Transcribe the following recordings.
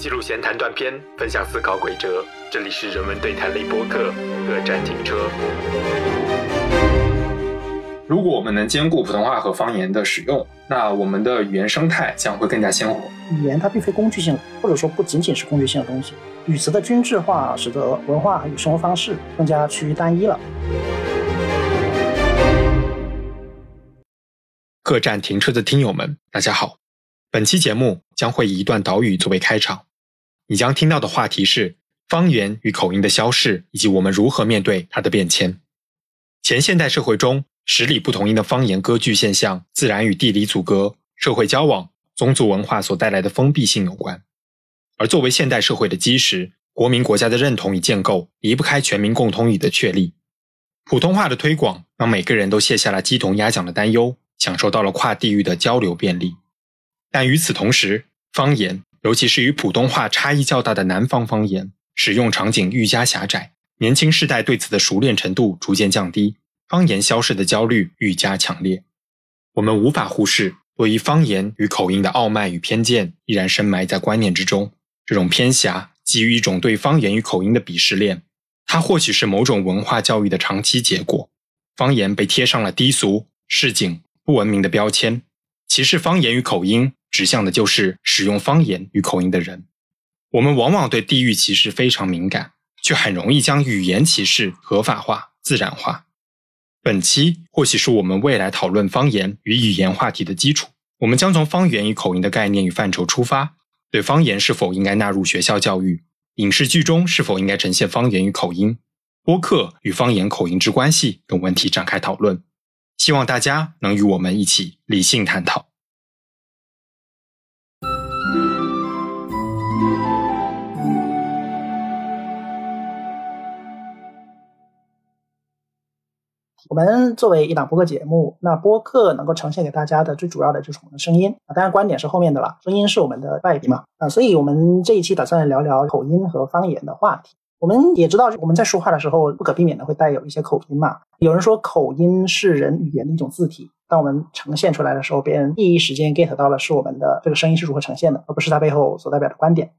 记录闲谈断片，分享思考轨哲。这里是人文对谈类播客，各站停车。如果我们能兼顾普通话和方言的使用，那我们的语言生态将会更加鲜活。语言它并非工具性，或者说不仅仅是工具性的东西。语词的均质化，使得文化与生活方式更加趋于单一了。各站停车的听友们，大家好。本期节目将会以一段岛语作为开场，你将听到的话题是方言与口音的消逝，以及我们如何面对它的变迁。前现代社会中，十里不同音的方言割据现象，自然与地理阻隔、社会交往、宗族文化所带来的封闭性有关。而作为现代社会的基石，国民国家的认同与建构离不开全民共通语的确立。普通话的推广，让每个人都卸下了鸡同鸭讲的担忧，享受到了跨地域的交流便利。但与此同时，方言，尤其是与普通话差异较大的南方方言，使用场景愈加狭窄，年轻世代对此的熟练程度逐渐降低，方言消失的焦虑愈加强烈。我们无法忽视，对于方言与口音的傲慢与偏见，依然深埋在观念之中。这种偏狭基于一种对方言与口音的鄙视链，它或许是某种文化教育的长期结果。方言被贴上了低俗、市井、不文明的标签，歧视方言与口音。指向的就是使用方言与口音的人。我们往往对地域歧视非常敏感，却很容易将语言歧视合法化、自然化。本期或许是我们未来讨论方言与语言话题的基础。我们将从方言与口音的概念与范畴出发，对方言是否应该纳入学校教育、影视剧中是否应该呈现方言与口音、播客与方言口音之关系等问题展开讨论。希望大家能与我们一起理性探讨。我们作为一档播客节目，那播客能够呈现给大家的最主要的就是我们的声音啊，当然观点是后面的了，声音是我们的外皮嘛啊，所以我们这一期打算聊聊口音和方言的话题。我们也知道，我们在说话的时候不可避免的会带有一些口音嘛。有人说口音是人语言的一种字体，当我们呈现出来的时候，别人第一时间 get 到了是我们的这个声音是如何呈现的，而不是它背后所代表的观点。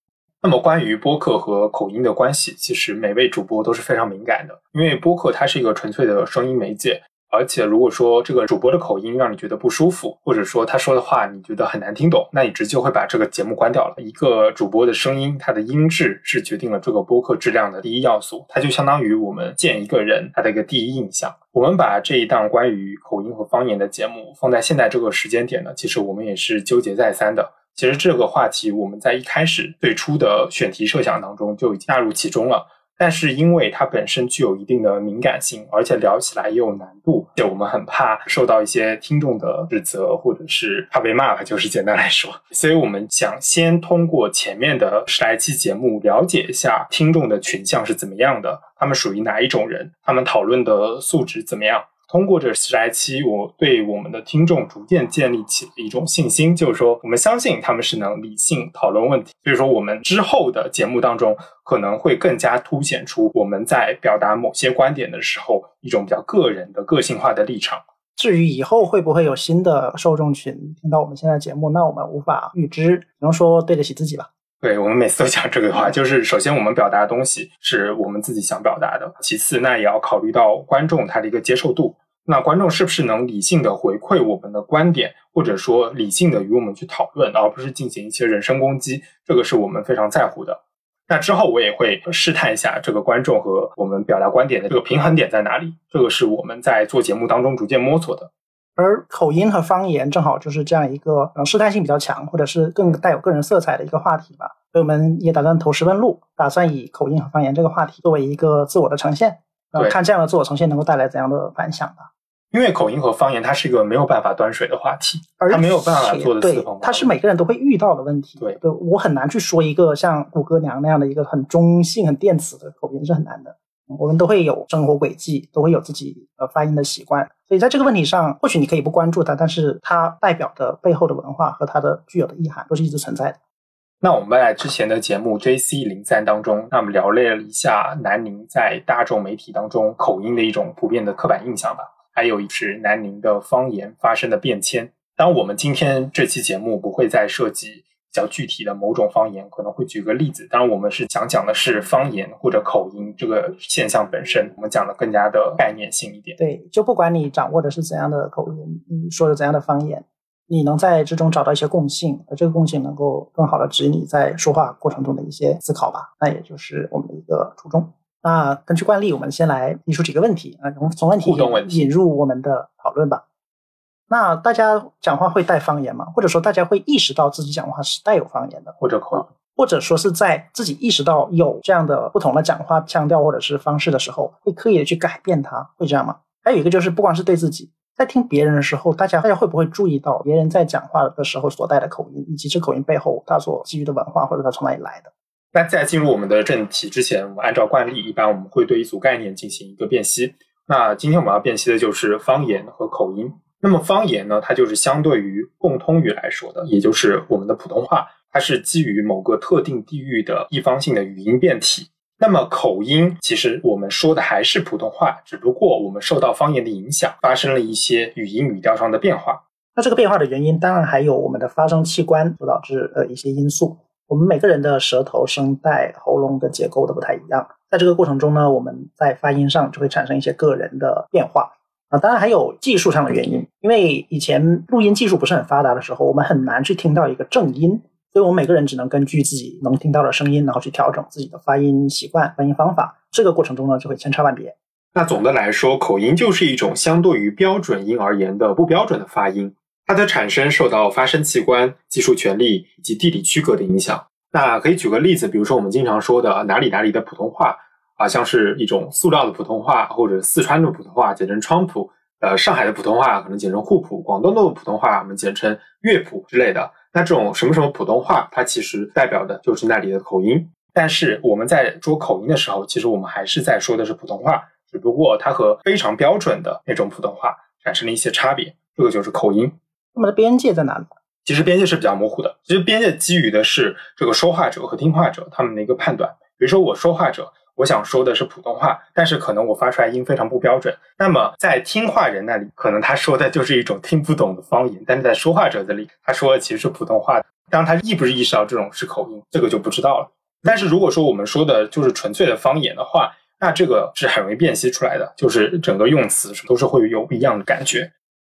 那么，关于播客和口音的关系，其实每位主播都是非常敏感的，因为播客它是一个纯粹的声音媒介。而且，如果说这个主播的口音让你觉得不舒服，或者说他说的话你觉得很难听懂，那你直接会把这个节目关掉了。一个主播的声音，它的音质是决定了这个播客质量的第一要素，它就相当于我们见一个人他的一个第一印象。我们把这一档关于口音和方言的节目放在现在这个时间点呢，其实我们也是纠结再三的。其实这个话题我们在一开始最初的选题设想当中就已经纳入其中了。但是因为它本身具有一定的敏感性，而且聊起来也有难度，就我们很怕受到一些听众的指责，或者是怕被骂吧，就是简单来说。所以我们想先通过前面的十来期节目，了解一下听众的群像是怎么样的，他们属于哪一种人，他们讨论的素质怎么样。通过这十来期，我对我们的听众逐渐建立起了一种信心，就是说，我们相信他们是能理性讨论问题。所以说，我们之后的节目当中，可能会更加凸显出我们在表达某些观点的时候，一种比较个人的、个性化的立场。至于以后会不会有新的受众群听到我们现在节目，那我们无法预知，只能说对得起自己吧。对我们每次都讲这个话，就是首先我们表达的东西是我们自己想表达的，其次那也要考虑到观众他的一个接受度。那观众是不是能理性的回馈我们的观点，或者说理性的与我们去讨论，而不是进行一些人身攻击？这个是我们非常在乎的。那之后我也会试探一下这个观众和我们表达观点的这个平衡点在哪里。这个是我们在做节目当中逐渐摸索的。而口音和方言正好就是这样一个嗯试探性比较强，或者是更带有个人色彩的一个话题吧。所以我们也打算投石问路，打算以口音和方言这个话题作为一个自我的呈现。呃，看这样的自我呈现能够带来怎样的反响吧。因为口音和方言，它是一个没有办法端水的话题，它没有办法做的四方它是每个人都会遇到的问题。对，对我很难去说一个像谷歌娘那样的一个很中性、很电子的口音是很难的。我们都会有生活轨迹，都会有自己呃发音的习惯，所以在这个问题上，或许你可以不关注它，但是它代表的背后的文化和它的具有的意涵都是一直存在的。那我们在之前的节目 J C 零三当中，那么聊了一下南宁在大众媒体当中口音的一种普遍的刻板印象吧，还有是南宁的方言发生的变迁。当我们今天这期节目不会再涉及较具体的某种方言，可能会举个例子。当然，我们是想讲的是方言或者口音这个现象本身，我们讲的更加的概念性一点。对，就不管你掌握的是怎样的口音，你说的怎样的方言，你能在之中找到一些共性，而这个共性能够更好的指引你在说话过程中的一些思考吧，那也就是我们的一个初衷。那根据惯例，我们先来提出几个问题啊，从从问题引入我们的讨论吧。那大家讲话会带方言吗？或者说大家会意识到自己讲话是带有方言的，或者口音，或者说是在自己意识到有这样的不同的讲话腔调或者是方式的时候，会刻意的去改变它，会这样吗？还有一个就是，不光是对自己，在听别人的时候，大家大家会不会注意到别人在讲话的时候所带的口音，以及这口音背后他所基于的文化或者他从哪里来的？那在进入我们的正题之前，我按照惯例，一般我们会对一组概念进行一个辨析。那今天我们要辨析的就是方言和口音。那么方言呢，它就是相对于共通语来说的，也就是我们的普通话，它是基于某个特定地域的地方性的语音变体。那么口音，其实我们说的还是普通话，只不过我们受到方言的影响，发生了一些语音语调上的变化。那这个变化的原因，当然还有我们的发声器官所导致的一些因素。我们每个人的舌头、声带、喉咙的结构都不太一样，在这个过程中呢，我们在发音上就会产生一些个人的变化。啊，当然还有技术上的原因，因为以前录音技术不是很发达的时候，我们很难去听到一个正音，所以我们每个人只能根据自己能听到的声音，然后去调整自己的发音习惯、发音方法。这个过程中呢，就会千差万别。那总的来说，口音就是一种相对于标准音而言的不标准的发音，它的产生受到发声器官、技术权利以及地理区隔的影响。那可以举个例子，比如说我们经常说的哪里哪里的普通话。啊，像是一种塑料的普通话，或者四川的普通话，简称川普；呃，上海的普通话可能简称沪普；广东的普通话我们简称粤普之类的。那这种什么什么普通话，它其实代表的就是那里的口音。但是我们在说口音的时候，其实我们还是在说的是普通话，只不过它和非常标准的那种普通话产生了一些差别，这个就是口音。那么的边界在哪里？其实边界是比较模糊的。其实边界基于的是这个说话者和听话者他们的一个判断。比如说我说话者。我想说的是普通话，但是可能我发出来音非常不标准。那么在听话人那里，可能他说的就是一种听不懂的方言；但是在说话者这里，他说的其实是普通话。当，他意不是意识到这种是口音，这个就不知道了。但是如果说我们说的就是纯粹的方言的话，那这个是很容易辨析出来的，就是整个用词都是会有不一样的感觉。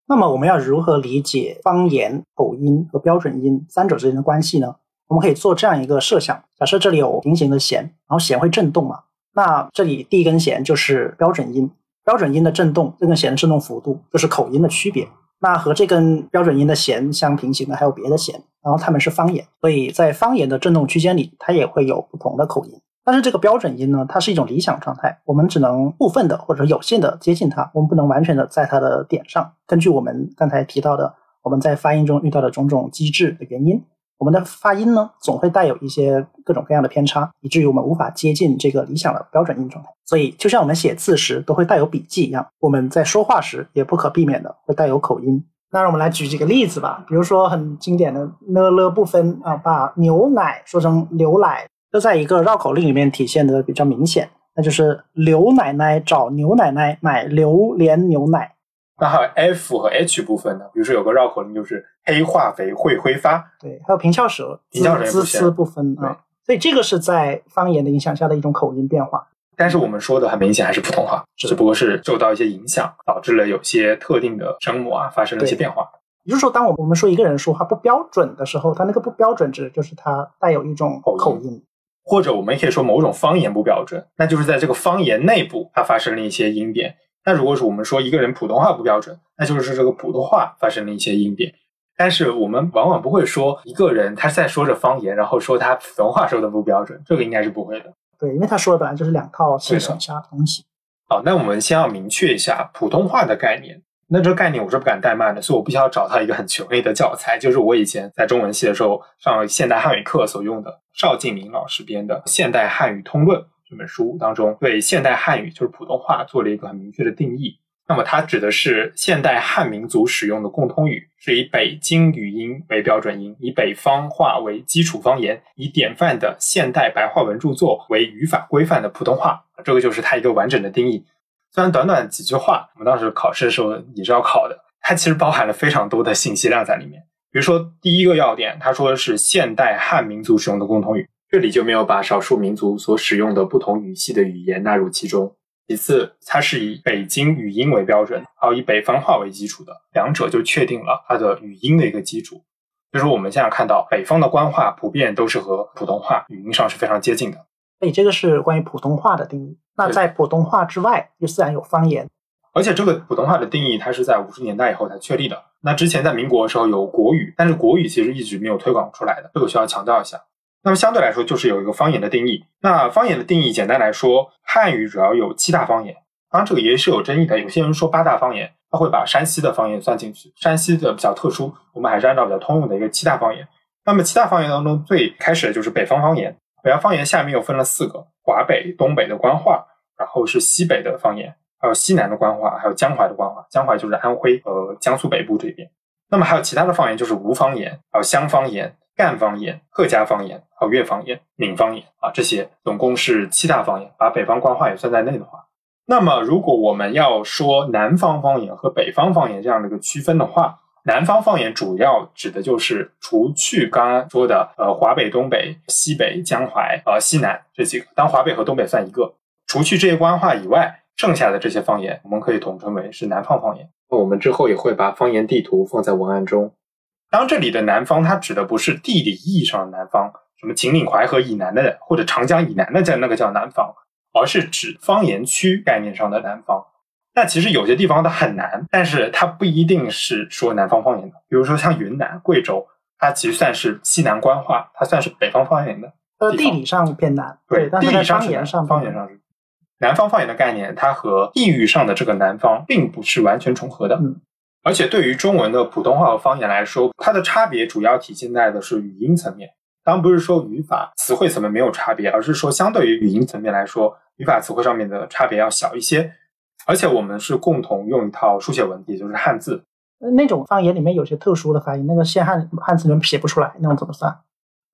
那么我们要如何理解方言、口音和标准音三者之间的关系呢？我们可以做这样一个设想：假设这里有平行的弦，然后弦会振动嘛？那这里第一根弦就是标准音，标准音的振动，这根弦的振动幅度就是口音的区别。那和这根标准音的弦相平行的还有别的弦，然后它们是方言，所以在方言的振动区间里，它也会有不同的口音。但是这个标准音呢，它是一种理想状态，我们只能部分的或者有限的接近它，我们不能完全的在它的点上。根据我们刚才提到的，我们在发音中遇到的种种机制的原因。我们的发音呢，总会带有一些各种各样的偏差，以至于我们无法接近这个理想的标准音状态。所以，就像我们写字时都会带有笔记一样，我们在说话时也不可避免的会带有口音。那让我们来举几个例子吧，比如说很经典的呢了不分啊，把牛奶说成牛奶，这在一个绕口令里面体现的比较明显，那就是刘奶奶找牛奶奶买榴莲牛奶。那还有 F 和 H 部分呢？比如说有个绕口令，就是黑化肥会挥发。对，还有平翘舌、滋滋不分啊。所以这个是在方言的影响下的一种口音变化。但是我们说的很明显还是普通话，只不过是受到一些影响，导致了有些特定的声母啊发生了一些变化。也就是说，当我们说一个人说话不标准的时候，他那个不标准指就是他带有一种口音，或者我们也可以说某种方言不标准，那就是在这个方言内部它发生了一些音变。那如果是我们说一个人普通话不标准，那就是这个普通话发生了一些音变。但是我们往往不会说一个人他在说着方言，然后说他普通话说的不标准，这个应该是不会的。对，因为他说的本来就是两套系统下的东西。好，那我们先要明确一下普通话的概念。那这个概念我是不敢怠慢的，所以我必须要找到一个很权威的教材，就是我以前在中文系的时候上现代汉语课所用的邵敬明老师编的《现代汉语通论》。这本书当中对现代汉语就是普通话做了一个很明确的定义。那么它指的是现代汉民族使用的共通语，是以北京语音为标准音，以北方话为基础方言，以典范的现代白话文著作为语法规范的普通话。这个就是它一个完整的定义。虽然短短几句话，我们当时考试的时候也是要考的，它其实包含了非常多的信息量在里面。比如说第一个要点，他说的是现代汉民族使用的共同语，这里就没有把少数民族所使用的不同语系的语言纳入其中。其次，它是以北京语音为标准，还有以北方话为基础的，两者就确定了它的语音的一个基础。就是我们现在看到北方的官话普遍都是和普通话语音上是非常接近的。所以这个是关于普通话的定义。那在普通话之外，就自然有方言。而且这个普通话的定义，它是在五十年代以后才确立的。那之前在民国的时候有国语，但是国语其实一直没有推广出来的，这个需要强调一下。那么相对来说，就是有一个方言的定义。那方言的定义，简单来说，汉语主要有七大方言。当然，这个也是有争议的。有些人说八大方言，他会把山西的方言算进去。山西的比较特殊，我们还是按照比较通用的一个七大方言。那么七大方言当中，最开始的就是北方方言。北方方言下面又分了四个：华北、东北的官话，然后是西北的方言，还有西南的官话，还有江淮的官话。江淮就是安徽和江苏北部这边。那么还有其他的方言，就是吴方言，还有湘方言。赣方言、客家方言、还有粤方言、闽方言啊，这些总共是七大方言，把北方官话也算在内的话，那么如果我们要说南方方言和北方方言这样的一个区分的话，南方方言主要指的就是除去刚刚说的呃华北、东北、西北、江淮、呃西南这几个，当华北和东北算一个，除去这些官话以外，剩下的这些方言，我们可以统称为是南方方言。那我们之后也会把方言地图放在文案中。当这里的南方，它指的不是地理意义上的南方，什么秦岭淮河以南的或者长江以南的叫那个叫南方，而是指方言区概念上的南方。那其实有些地方它很难，但是它不一定是说南方方言的。比如说像云南、贵州，它其实算是西南官话，它算是北方方言的。呃，地理上偏南，对，地理上方言上方言上是南方方言的概念，它和地域上的这个南方并不是完全重合的。嗯。而且对于中文的普通话和方言来说，它的差别主要体现在的是语音层面。当然不是说语法、词汇层面没有差别，而是说相对于语音层面来说，语法、词汇上面的差别要小一些。而且我们是共同用一套书写文体，就是汉字。那种方言里面有些特殊的发音，那个现汉汉字里面写不出来，那种怎么算？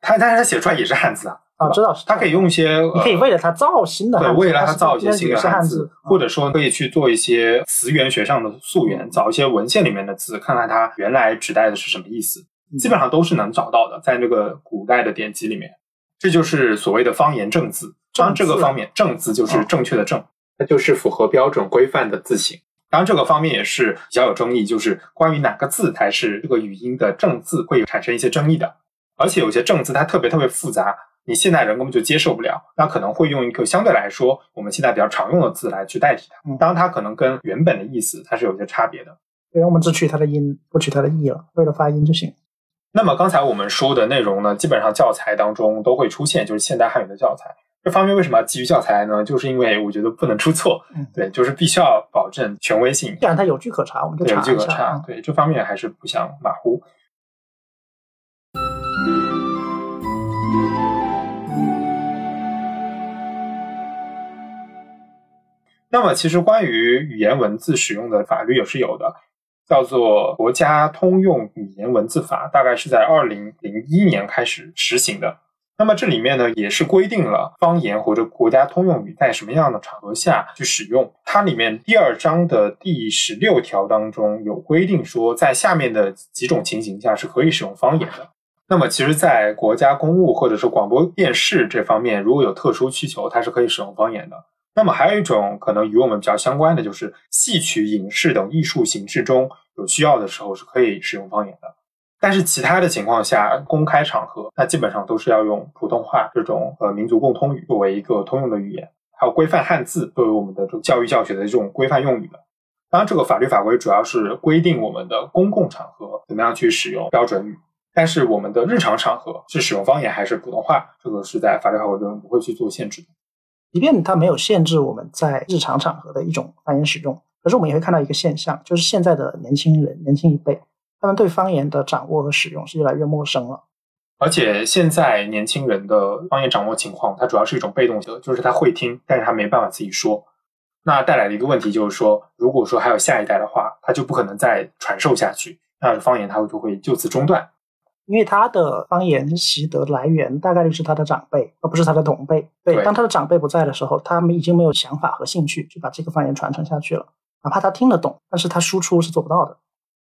他但是他写出来也是汉字啊。啊，知道是。它可以用一些，你可以为了它造新的对，为了它造一些新的汉字，或者说可以去做一些词源学上的溯源，找一些文献里面的字，看看它原来指代的是什么意思。基本上都是能找到的，在那个古代的典籍里面。这就是所谓的方言正字。当然，这个方面正字就是正确的正，它就是符合标准规范的字形。当然，这个方面也是比较有争议，就是关于哪个字才是这个语音的正字，会产生一些争议的。而且有些正字它特别特别复杂。你现在人根本就接受不了，那可能会用一个相对来说我们现在比较常用的字来去代替它。当然，它可能跟原本的意思它是有些差别的。对，我们只取它的音，不取它的义了，为了发音就行。那么刚才我们说的内容呢，基本上教材当中都会出现，就是现代汉语的教材。这方面为什么要基于教材呢？就是因为我觉得不能出错。嗯，对，就是必须要保证权威性。既然它有据可查，我们就查有据可查。对，这方面还是不想马虎。那么，其实关于语言文字使用的法律也是有的，叫做《国家通用语言文字法》，大概是在二零零一年开始实行的。那么这里面呢，也是规定了方言或者国家通用语在什么样的场合下去使用。它里面第二章的第十六条当中有规定说，在下面的几种情形下是可以使用方言的。那么，其实，在国家公务或者是广播电视这方面，如果有特殊需求，它是可以使用方言的。那么还有一种可能与我们比较相关的，就是戏曲、影视等艺术形式中有需要的时候是可以使用方言的。但是其他的情况下，公开场合那基本上都是要用普通话这种呃民族共通语作为一个通用的语言，还有规范汉字作为我们的这种教育教学的这种规范用语的。当然，这个法律法规主要是规定我们的公共场合怎么样去使用标准语，但是我们的日常场合是使用方言还是普通话，这个是在法律法规中不会去做限制的。即便它没有限制我们在日常场合的一种方言使用，可是我们也会看到一个现象，就是现在的年轻人、年轻一辈，他们对方言的掌握和使用是越来越陌生了。而且现在年轻人的方言掌握情况，它主要是一种被动的，就是他会听，但是他没办法自己说。那带来的一个问题就是说，如果说还有下一代的话，他就不可能再传授下去，那方言它就会就此中断。因为他的方言习得来源大概率是他的长辈，而不是他的同辈。对，当他的长辈不在的时候，他们已经没有想法和兴趣去把这个方言传承下去了。哪怕他听得懂，但是他输出是做不到的。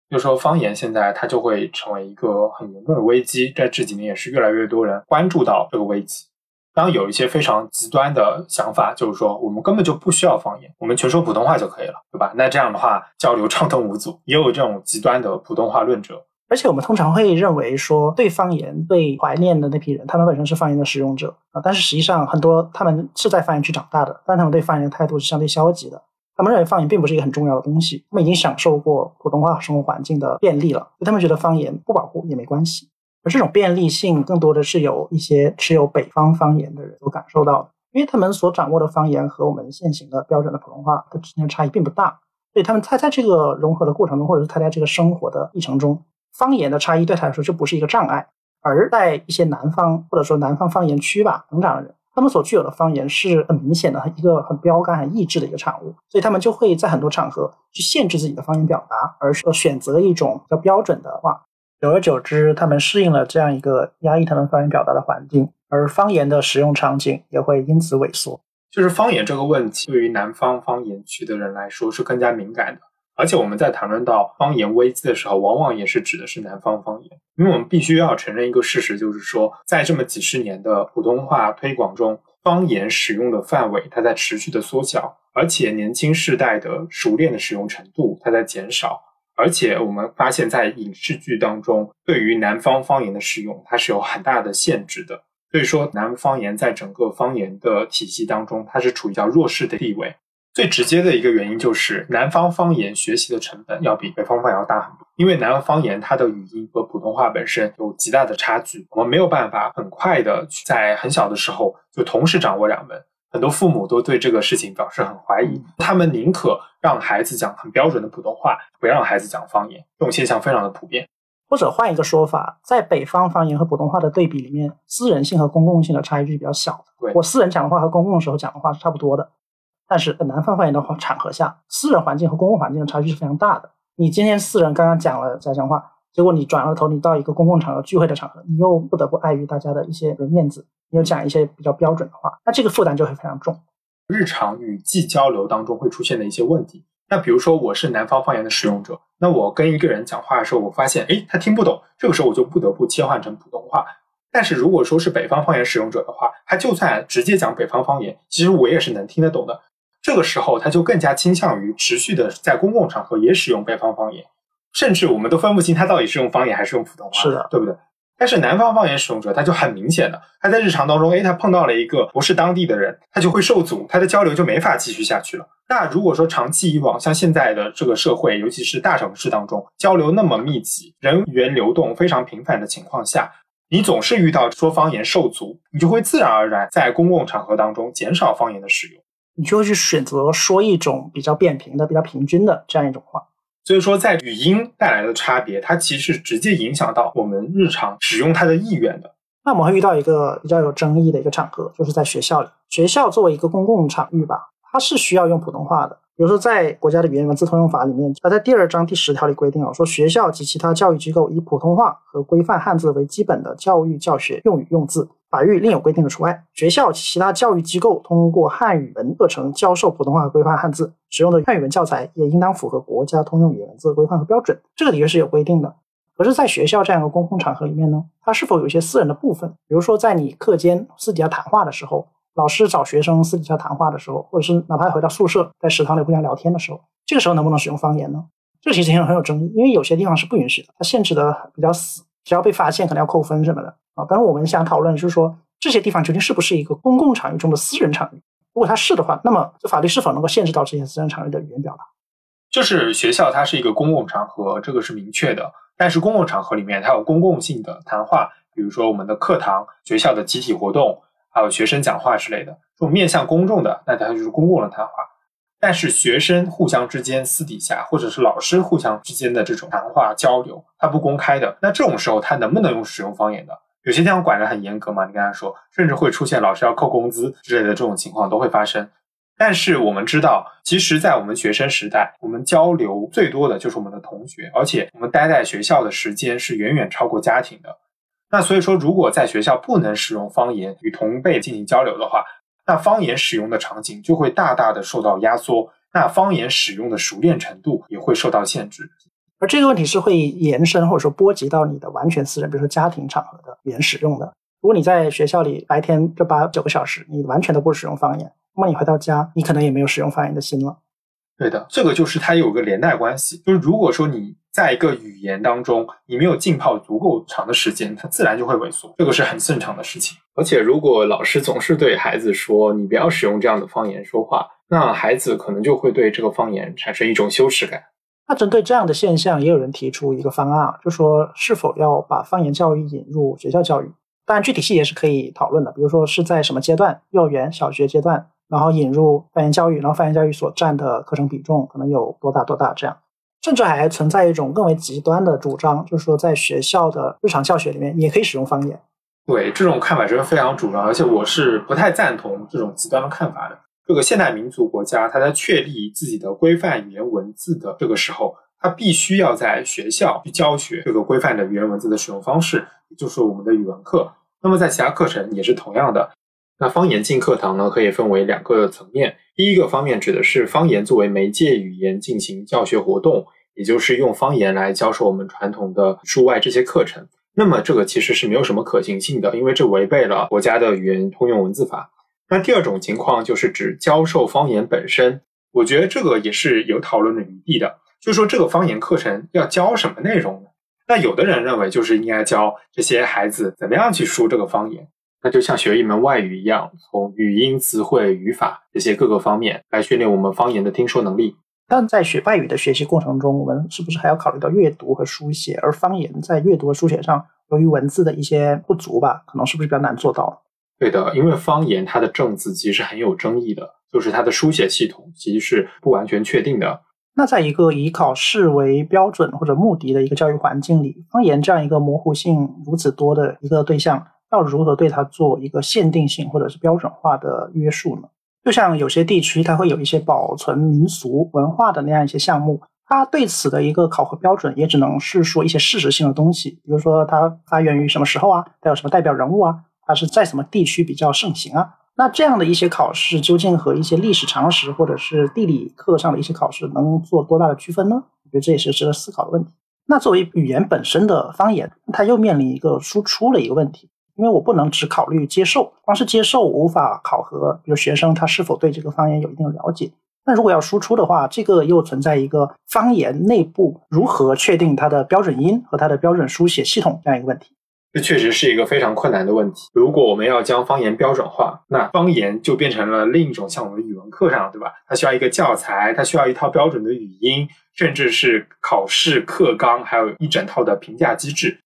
就是说方言现在它就会成为一个很严重的危机，在这几年也是越来越多人关注到这个危机。当然有一些非常极端的想法，就是说我们根本就不需要方言，我们全说普通话就可以了，对吧？那这样的话交流畅通无阻。也有这种极端的普通话论者。而且我们通常会认为说，对方言、被怀念的那批人，他们本身是方言的使用者啊。但是实际上，很多他们是在方言区长大的，但他们对方言的态度是相对消极的。他们认为方言并不是一个很重要的东西，他们已经享受过普通话生活环境的便利了，所以他们觉得方言不保护也没关系。而这种便利性，更多的是有一些持有北方方言的人所感受到的，因为他们所掌握的方言和我们现行的标准的普通话的之间的差异并不大，所以他们他在这个融合的过程中，或者是他在这个生活的历程中。方言的差异对他来说就不是一个障碍，而在一些南方或者说南方方言区吧成长的人，他们所具有的方言是很明显的一个很标杆、很意志的一个产物，所以他们就会在很多场合去限制自己的方言表达，而是选择一种比较标准的话。久而久之，他们适应了这样一个压抑他们方言表达的环境，而方言的使用场景也会因此萎缩。就是方言这个问题，对于南方方言区的人来说是更加敏感的。而且我们在谈论到方言危机的时候，往往也是指的是南方方言，因为我们必须要承认一个事实，就是说，在这么几十年的普通话推广中，方言使用的范围它在持续的缩小，而且年轻世代的熟练的使用程度它在减少，而且我们发现，在影视剧当中，对于南方方言的使用，它是有很大的限制的，所以说，南方方言在整个方言的体系当中，它是处于较弱势的地位。最直接的一个原因就是南方方言学习的成本要比北方方言要大很多，因为南方方言它的语音和普通话本身有极大的差距，我们没有办法很快的在很小的时候就同时掌握两门。很多父母都对这个事情表示很怀疑，他们宁可让孩子讲很标准的普通话，不让孩子讲方言。这种现象非常的普遍。或者换一个说法，在北方方言和普通话的对比里面，私人性和公共性的差异是比较小的。我私人讲的话和公共时候讲的话是差不多的。但是在南方方言的场合下，私人环境和公共环境的差距是非常大的。你今天私人刚刚讲了家乡话，结果你转了头，你到一个公共场合聚会的场合，你又不得不碍于大家的一些面子，你又讲一些比较标准的话，那这个负担就会非常重。日常语际交流当中会出现的一些问题，那比如说我是南方方言的使用者，那我跟一个人讲话的时候，我发现哎他听不懂，这个时候我就不得不切换成普通话。但是如果说是北方方言使用者的话，他就算直接讲北方方言，其实我也是能听得懂的。这个时候，他就更加倾向于持续的在公共场合也使用北方方言，甚至我们都分不清他到底是用方言还是用普通话，是的，对不对？但是南方方言使用者，他就很明显的，他在日常当中，哎，他碰到了一个不是当地的人，他就会受阻，他的交流就没法继续下去了。那如果说长期以往，像现在的这个社会，尤其是大城市当中，交流那么密集，人员流动非常频繁的情况下，你总是遇到说方言受阻，你就会自然而然在公共场合当中减少方言的使用。你就会去选择说一种比较扁平的、比较平均的这样一种话。所以说，在语音带来的差别，它其实直接影响到我们日常使用它的意愿的。那我们会遇到一个比较有争议的一个场合，就是在学校里。学校作为一个公共场域吧，它是需要用普通话的。比如说，在国家的语言文字通用法里面，它在第二章第十条里规定啊，说学校及其他教育机构以普通话和规范汉字为基本的教育教学用语用字。法律另有规定的除外。学校其他教育机构通过汉语文课程教授普通话和规范汉字，使用的汉语文教材也应当符合国家通用语言文字规范和标准。这个的确是有规定的。可是，在学校这样一个公共场合里面呢，它是否有一些私人的部分？比如说，在你课间私底下谈话的时候，老师找学生私底下谈话的时候，或者是哪怕回到宿舍在食堂里互相聊天的时候，这个时候能不能使用方言呢？这其实很很有争议，因为有些地方是不允许的，它限制的比较死，只要被发现可能要扣分什么的。啊，当然我们想讨论就是说，这些地方究竟是不是一个公共场域中的私人场域？如果它是的话，那么这法律是否能够限制到这些私人场域的语言表达？就是学校它是一个公共场合，这个是明确的。但是公共场合里面它有公共性的谈话，比如说我们的课堂、学校的集体活动，还有学生讲话之类的，这种面向公众的，那它就是公共的谈话。但是学生互相之间私底下，或者是老师互相之间的这种谈话交流，它不公开的，那这种时候它能不能用使用方言的？有些地方管得很严格嘛，你跟他说，甚至会出现老师要扣工资之类的这种情况都会发生。但是我们知道，其实，在我们学生时代，我们交流最多的就是我们的同学，而且我们待在学校的时间是远远超过家庭的。那所以说，如果在学校不能使用方言与同辈进行交流的话，那方言使用的场景就会大大的受到压缩，那方言使用的熟练程度也会受到限制。而这个问题是会延伸或者说波及到你的完全私人，比如说家庭场合的语言使用的。如果你在学校里白天这八九个小时，你完全都不使用方言，那么你回到家，你可能也没有使用方言的心了。对的，这个就是它有个连带关系，就是如果说你在一个语言当中，你没有浸泡足够长的时间，它自然就会萎缩，这个是很正常的事情。而且，如果老师总是对孩子说你不要使用这样的方言说话，那孩子可能就会对这个方言产生一种羞耻感。那针对这样的现象，也有人提出一个方案，就说是否要把方言教育引入学校教育。当然，具体细节是可以讨论的，比如说是在什么阶段，幼儿园、小学阶段。然后引入方言教育，然后方言教育所占的课程比重可能有多大多大？这样，甚至还存在一种更为极端的主张，就是说在学校的日常教学里面也可以使用方言。对这种看法真的非常主张，而且我是不太赞同这种极端的看法的。这个现代民族国家，它在确立自己的规范语言文字的这个时候，它必须要在学校去教学这个规范的语言文字的使用方式，就是我们的语文课。那么在其他课程也是同样的。那方言进课堂呢，可以分为两个层面。第一个方面指的是方言作为媒介语言进行教学活动，也就是用方言来教授我们传统的书外这些课程。那么这个其实是没有什么可行性的，因为这违背了国家的语言通用文字法。那第二种情况就是指教授方言本身，我觉得这个也是有讨论的余地的。就是说这个方言课程要教什么内容呢？那有的人认为就是应该教这些孩子怎么样去说这个方言。那就像学一门外语一样，从语音、词汇、语法这些各个方面来训练我们方言的听说能力。但在学外语的学习过程中，我们是不是还要考虑到阅读和书写？而方言在阅读和书写上，由于文字的一些不足吧，可能是不是比较难做到？对的，因为方言它的正字其实很有争议的，就是它的书写系统其实是不完全确定的。那在一个以考试为标准或者目的的一个教育环境里，方言这样一个模糊性如此多的一个对象。要如何对它做一个限定性或者是标准化的约束呢？就像有些地区它会有一些保存民俗文化的那样一些项目，它对此的一个考核标准也只能是说一些事实性的东西，比如说它发源于什么时候啊，它有什么代表人物啊，它是在什么地区比较盛行啊？那这样的一些考试究竟和一些历史常识或者是地理课上的一些考试能做多大的区分呢？我觉得这也是值得思考的问题。那作为语言本身的方言，它又面临一个输出的一个问题。因为我不能只考虑接受，光是接受无法考核，比如学生他是否对这个方言有一定的了解。那如果要输出的话，这个又存在一个方言内部如何确定它的标准音和它的标准书写系统这样一个问题。这确实是一个非常困难的问题。如果我们要将方言标准化，那方言就变成了另一种像我们语文课上，对吧？它需要一个教材，它需要一套标准的语音，甚至是考试课纲，还有一整套的评价机制。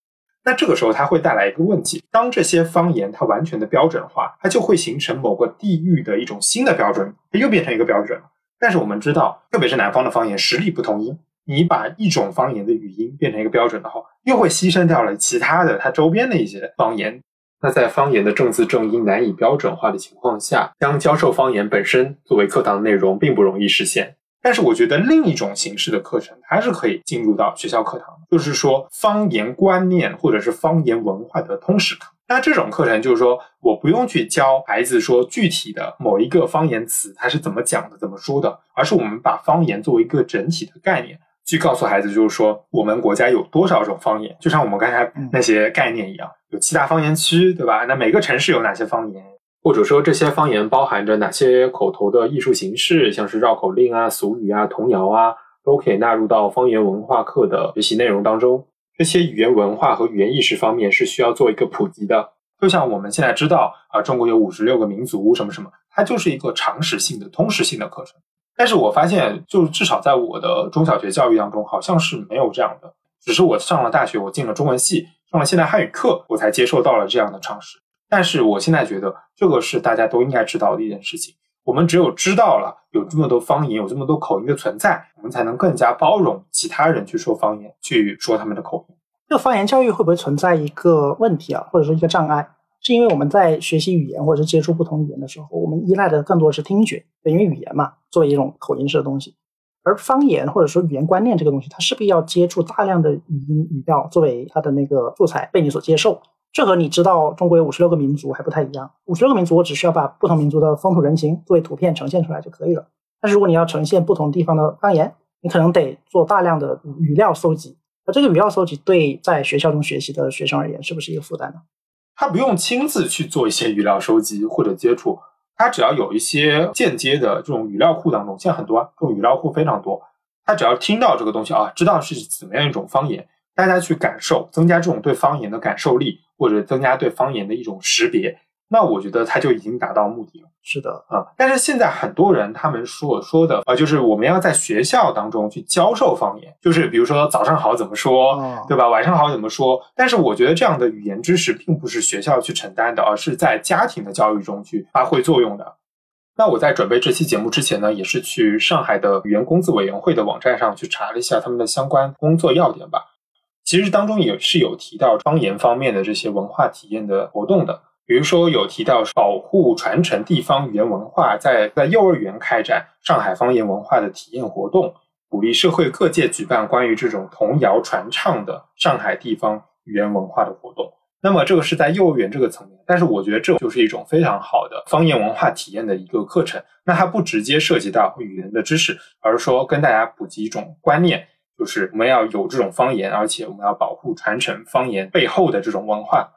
那这个时候，它会带来一个问题：当这些方言它完全的标准化，它就会形成某个地域的一种新的标准，它又变成一个标准了。但是我们知道，特别是南方的方言，十里不同音。你把一种方言的语音变成一个标准的话，又会牺牲掉了其他的它周边的一些方言。那在方言的正字正音难以标准化的情况下，将教授方言本身作为课堂内容，并不容易实现。但是我觉得另一种形式的课程还是可以进入到学校课堂，就是说方言观念或者是方言文化的通识课。那这种课程就是说，我不用去教孩子说具体的某一个方言词它是怎么讲的、怎么说的，而是我们把方言作为一个整体的概念，去告诉孩子，就是说我们国家有多少种方言，就像我们刚才那些概念一样，有七大方言区，对吧？那每个城市有哪些方言？或者说这些方言包含着哪些口头的艺术形式，像是绕口令啊、俗语啊、童谣啊，都可以纳入到方言文化课的学习内容当中。这些语言文化和语言意识方面是需要做一个普及的。就像我们现在知道啊，中国有五十六个民族，什么什么，它就是一个常识性的、通识性的课程。但是我发现，就至少在我的中小学教育当中，好像是没有这样的。只是我上了大学，我进了中文系，上了现代汉语课，我才接受到了这样的常识。但是我现在觉得，这个是大家都应该知道的一件事情。我们只有知道了有这么多方言，有这么多口音的存在，我们才能更加包容其他人去说方言，去说他们的口音。这个方言教育会不会存在一个问题啊，或者说一个障碍？是因为我们在学习语言或者是接触不同语言的时候，我们依赖的更多是听觉，因为语言嘛，作为一种口音式的东西。而方言或者说语言观念这个东西，它势必要接触大量的语音语调作为它的那个素材被你所接受。这和你知道中国有五十六个民族还不太一样。五十六个民族，我只需要把不同民族的风土人情作为图片呈现出来就可以了。但是如果你要呈现不同地方的方言，你可能得做大量的语料搜集。那这个语料搜集对在学校中学习的学生而言，是不是一个负担呢？他不用亲自去做一些语料收集或者接触，他只要有一些间接的这种语料库当中，现在很多这种语料库非常多，他只要听到这个东西啊，知道是怎么样一种方言，大家去感受，增加这种对方言的感受力，或者增加对方言的一种识别。那我觉得他就已经达到目的了。是的，啊，但是现在很多人他们所说的啊，就是我们要在学校当中去教授方言，就是比如说早上好怎么说，对吧？晚上好怎么说？但是我觉得这样的语言知识并不是学校去承担的，而是在家庭的教育中去发挥作用的。那我在准备这期节目之前呢，也是去上海的语言工资委员会的网站上去查了一下他们的相关工作要点吧。其实当中也是有提到方言方面的这些文化体验的活动的。比如说有提到保护传承地方语言文化，在在幼儿园开展上海方言文化的体验活动，鼓励社会各界举办关于这种童谣传唱的上海地方语言文化的活动。那么这个是在幼儿园这个层面，但是我觉得这就是一种非常好的方言文化体验的一个课程。那它不直接涉及到语言的知识，而是说跟大家普及一种观念，就是我们要有这种方言，而且我们要保护传承方言背后的这种文化。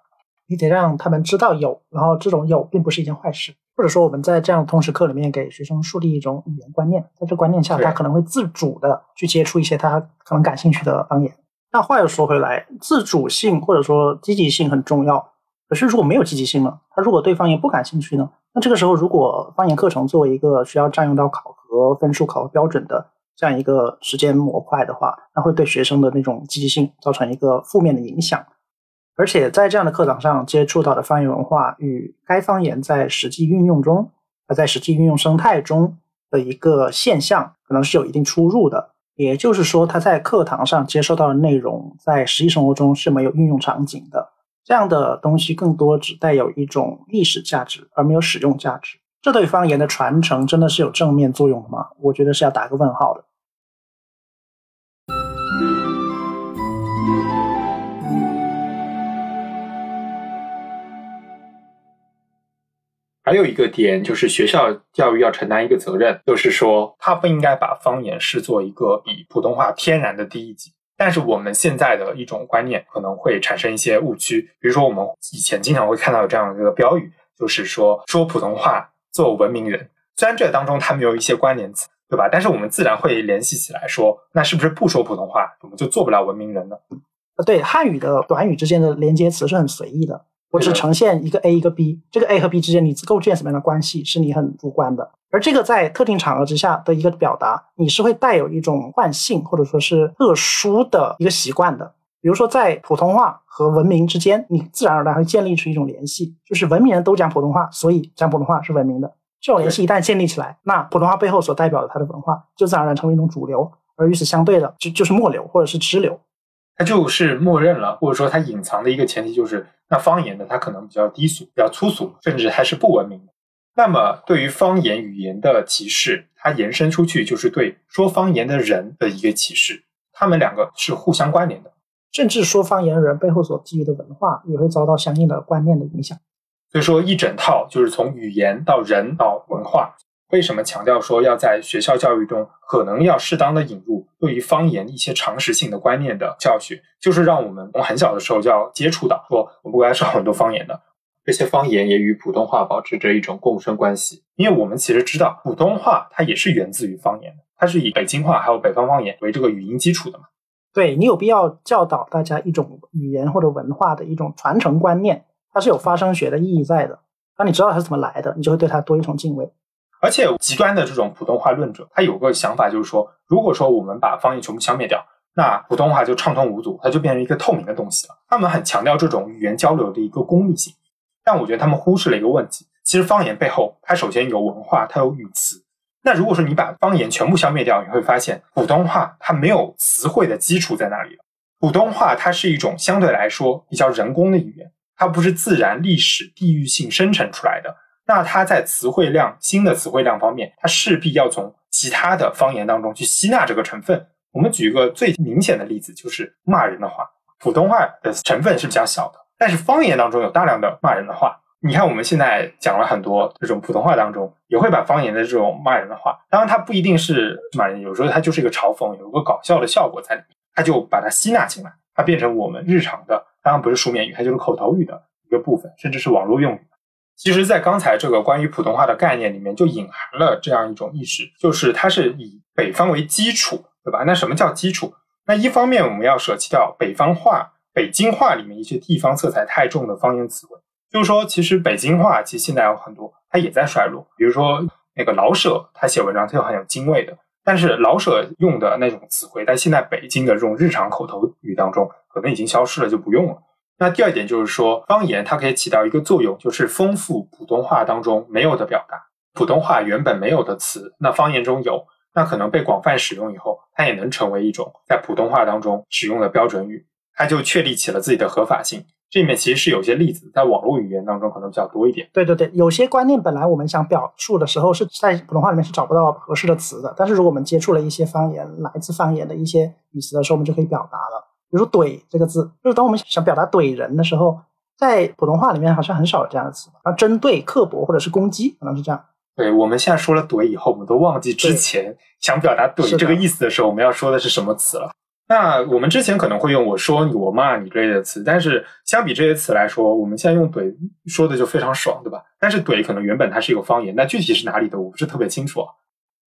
你得让他们知道有，然后这种有并不是一件坏事，或者说我们在这样的通识课里面给学生树立一种语言观念，在这观念下，他可能会自主的去接触一些他可能感兴趣的方言。那话又说回来，自主性或者说积极性很重要，可是如果没有积极性呢？他如果对方言不感兴趣呢？那这个时候，如果方言课程作为一个需要占用到考核分数、考核标准的这样一个时间模块的话，那会对学生的那种积极性造成一个负面的影响。而且在这样的课堂上接触到的方言文化与该方言在实际运用中，呃，在实际运用生态中的一个现象，可能是有一定出入的。也就是说，他在课堂上接受到的内容，在实际生活中是没有运用场景的。这样的东西更多只带有一种历史价值，而没有使用价值。这对方言的传承真的是有正面作用的吗？我觉得是要打个问号的。还有一个点就是学校教育要承担一个责任，就是说他不应该把方言视作一个比普通话天然的第一级。但是我们现在的一种观念可能会产生一些误区，比如说我们以前经常会看到这样一个标语，就是说说普通话做文明人。虽然这当中它没有一些关联词，对吧？但是我们自然会联系起来说，那是不是不说普通话我们就做不了文明人呢？对，汉语的短语之间的连接词是很随意的。我只呈现一个 A 一个 B，这个 A 和 B 之间你构建什么样的关系是你很主观的，而这个在特定场合之下的一个表达，你是会带有一种惯性或者说是特殊的一个习惯的。比如说在普通话和文明之间，你自然而然会建立出一种联系，就是文明人都讲普通话，所以讲普通话是文明的。这种联系一旦建立起来，那普通话背后所代表的它的文化就自然而然成为一种主流，而与此相对的就就是末流或者是支流。它就是默认了，或者说它隐藏的一个前提就是，那方言呢，它可能比较低俗、比较粗俗，甚至还是不文明的。那么，对于方言语言的歧视，它延伸出去就是对说方言的人的一个歧视，他们两个是互相关联的。甚至说方言人背后所基于的文化，也会遭到相应的观念的影响。所以说，一整套就是从语言到人到文化。为什么强调说要在学校教育中可能要适当的引入对于方言一些常识性的观念的教学，就是让我们从很小的时候就要接触到，说我们国家是很多方言的，这些方言也与普通话保持着一种共生关系。因为我们其实知道，普通话它也是源自于方言的，它是以北京话还有北方方言为这个语音基础的嘛。对你有必要教导大家一种语言或者文化的一种传承观念，它是有发生学的意义在的。当你知道它是怎么来的，你就会对它多一重敬畏。而且极端的这种普通话论者，他有个想法，就是说，如果说我们把方言全部消灭掉，那普通话就畅通无阻，它就变成一个透明的东西了。他们很强调这种语言交流的一个功利性，但我觉得他们忽视了一个问题：其实方言背后，它首先有文化，它有语词。那如果说你把方言全部消灭掉，你会发现普通话它没有词汇的基础在那里了。普通话它是一种相对来说比较人工的语言，它不是自然、历史、地域性生成出来的。那它在词汇量、新的词汇量方面，它势必要从其他的方言当中去吸纳这个成分。我们举一个最明显的例子，就是骂人的话。普通话的成分是比较小的，但是方言当中有大量的骂人的话。你看我们现在讲了很多这种普通话当中，也会把方言的这种骂人的话，当然它不一定是骂人，有时候它就是一个嘲讽，有一个搞笑的效果在里面，它就把它吸纳进来，它变成我们日常的，当然不是书面语，它就是口头语的一个部分，甚至是网络用语。其实，在刚才这个关于普通话的概念里面，就隐含了这样一种意识，就是它是以北方为基础，对吧？那什么叫基础？那一方面，我们要舍弃掉北方话、北京话里面一些地方色彩太重的方言词汇，就是说，其实北京话其实现在有很多，它也在衰落。比如说那个老舍，他写文章他就很有京味的，但是老舍用的那种词汇，在现在北京的这种日常口头语当中，可能已经消失了，就不用了。那第二点就是说，方言它可以起到一个作用，就是丰富普通话当中没有的表达。普通话原本没有的词，那方言中有，那可能被广泛使用以后，它也能成为一种在普通话当中使用的标准语，它就确立起了自己的合法性。这里面其实是有些例子，在网络语言当中可能比较多一点。对对对，有些观念本来我们想表述的时候是在普通话里面是找不到合适的词的，但是如果我们接触了一些方言，来自方言的一些语词的时候，我们就可以表达了。比如“怼”这个字，就是当我们想表达怼人的时候，在普通话里面好像很少有这样的词。啊，针对、刻薄或者是攻击，可能是这样。对，我们现在说了“怼”以后，我们都忘记之前想表达“怼”这个意思的时候，我们要说的是什么词了。那我们之前可能会用“我说你”“我骂你”之类的词，但是相比这些词来说，我们现在用“怼”说的就非常爽，对吧？但是“怼”可能原本它是一个方言，那具体是哪里的，我不是特别清楚。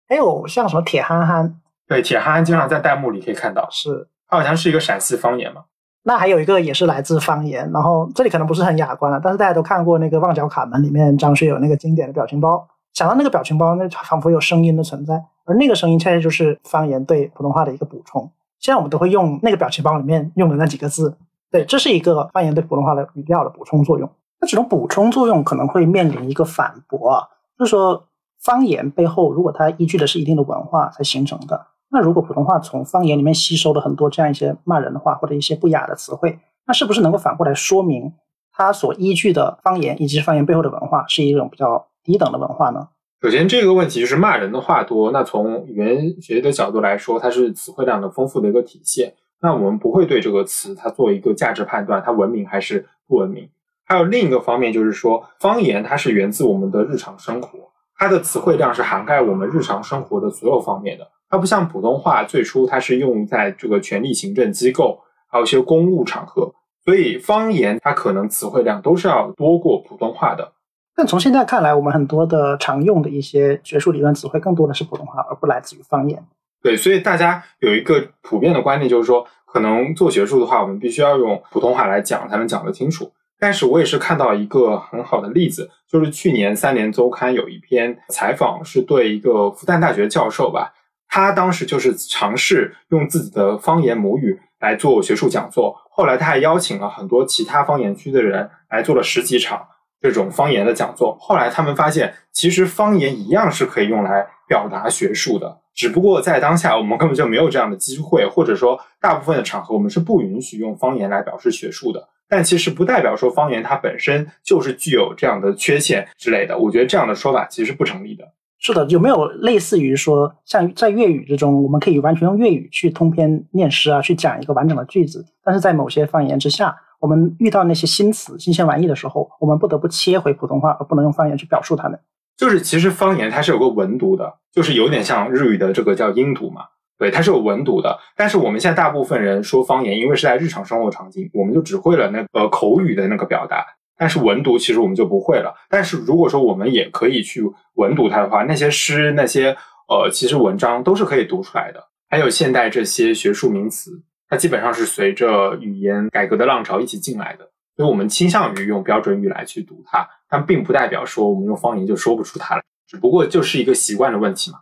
还有像什么“铁憨憨”？对，“铁憨憨”经常在弹幕里可以看到。是。它好像是一个陕西方言嘛？那还有一个也是来自方言，然后这里可能不是很雅观了，但是大家都看过那个《旺角卡门》里面张学友那个经典的表情包，想到那个表情包，那仿佛有声音的存在，而那个声音恰恰就是方言对普通话的一个补充。现在我们都会用那个表情包里面用的那几个字，对，这是一个方言对普通话的语调的补充作用。那这种补充作用可能会面临一个反驳，啊，就是说方言背后如果它依据的是一定的文化才形成的。那如果普通话从方言里面吸收了很多这样一些骂人的话或者一些不雅的词汇，那是不是能够反过来说明它所依据的方言以及方言背后的文化是一种比较低等的文化呢？首先，这个问题就是骂人的话多，那从语言学的角度来说，它是词汇量的丰富的一个体现。那我们不会对这个词它做一个价值判断，它文明还是不文明。还有另一个方面就是说，方言它是源自我们的日常生活，它的词汇量是涵盖我们日常生活的所有方面的。它不像普通话，最初它是用在这个权力行政机构，还有一些公务场合，所以方言它可能词汇量都是要多过普通话的。但从现在看来，我们很多的常用的一些学术理论词汇更多的是普通话，而不来自于方言。对，所以大家有一个普遍的观念，就是说，可能做学术的话，我们必须要用普通话来讲，才能讲得清楚。但是我也是看到一个很好的例子，就是去年三联周刊有一篇采访，是对一个复旦大学教授吧。他当时就是尝试用自己的方言母语来做学术讲座，后来他还邀请了很多其他方言区的人来做了十几场这种方言的讲座。后来他们发现，其实方言一样是可以用来表达学术的，只不过在当下我们根本就没有这样的机会，或者说大部分的场合我们是不允许用方言来表示学术的。但其实不代表说方言它本身就是具有这样的缺陷之类的。我觉得这样的说法其实是不成立的。是的，有没有类似于说，像在粤语之中，我们可以完全用粤语去通篇念诗啊，去讲一个完整的句子？但是在某些方言之下，我们遇到那些新词、新鲜玩意的时候，我们不得不切回普通话，而不能用方言去表述它们。就是其实方言它是有个文读的，就是有点像日语的这个叫音读嘛，对，它是有文读的。但是我们现在大部分人说方言，因为是在日常生活场景，我们就只会了那个口语的那个表达。但是文读其实我们就不会了。但是如果说我们也可以去文读它的话，那些诗、那些呃，其实文章都是可以读出来的。还有现代这些学术名词，它基本上是随着语言改革的浪潮一起进来的。所以我们倾向于用标准语来去读它，但并不代表说我们用方言就说不出它来，只不过就是一个习惯的问题嘛。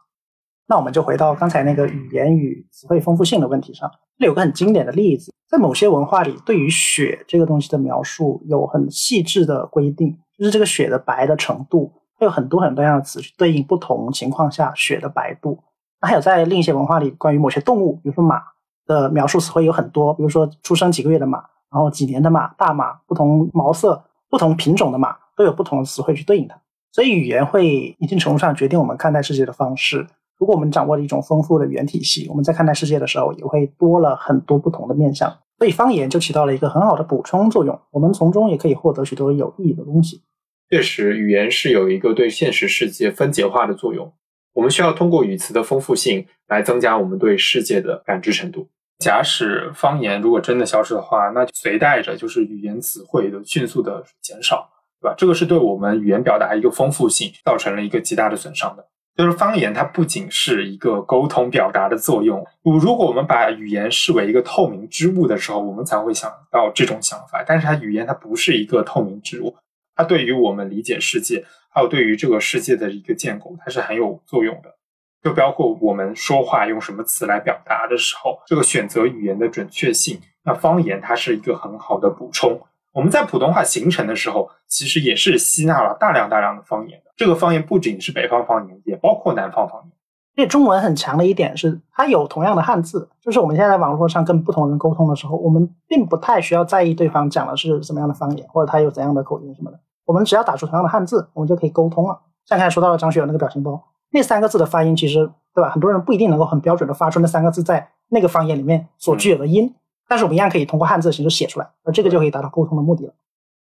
那我们就回到刚才那个语言与词汇丰富性的问题上。这里有个很经典的例子，在某些文化里，对于雪这个东西的描述有很细致的规定，就是这个雪的白的程度，它有很多很多样的词去对应不同情况下雪的白度。那还有在另一些文化里，关于某些动物，比如说马的描述词汇有很多，比如说出生几个月的马，然后几年的马，大马，不同毛色、不同品种的马都有不同的词汇去对应它。所以语言会一定程度上决定我们看待世界的方式。如果我们掌握了一种丰富的语言体系，我们在看待世界的时候也会多了很多不同的面向，所以方言就起到了一个很好的补充作用。我们从中也可以获得许多有意义的东西。确实，语言是有一个对现实世界分解化的作用。我们需要通过语词的丰富性来增加我们对世界的感知程度。假使方言如果真的消失的话，那随带着就是语言词汇的迅速的减少，对吧？这个是对我们语言表达一个丰富性造成了一个极大的损伤的。就是方言它不仅是一个沟通表达的作用，如果我们把语言视为一个透明之物的时候，我们才会想到这种想法。但是它语言它不是一个透明之物，它对于我们理解世界，还有对于这个世界的一个建构，它是很有作用的。就包括我们说话用什么词来表达的时候，这个选择语言的准确性，那方言它是一个很好的补充。我们在普通话形成的时候，其实也是吸纳了大量大量的方言的。这个方言不仅是北方方言，也包括南方方言。而且中文很强的一点是，它有同样的汉字，就是我们现在在网络上跟不同人沟通的时候，我们并不太需要在意对方讲的是什么样的方言，或者他有怎样的口音什么的。我们只要打出同样的汉字，我们就可以沟通了。像刚才说到了张学友那个表情包。那三个字的发音，其实对吧？很多人不一定能够很标准的发出那三个字在那个方言里面所具有的音，但是我们一样可以通过汉字的形式写出来，那这个就可以达到沟通的目的了。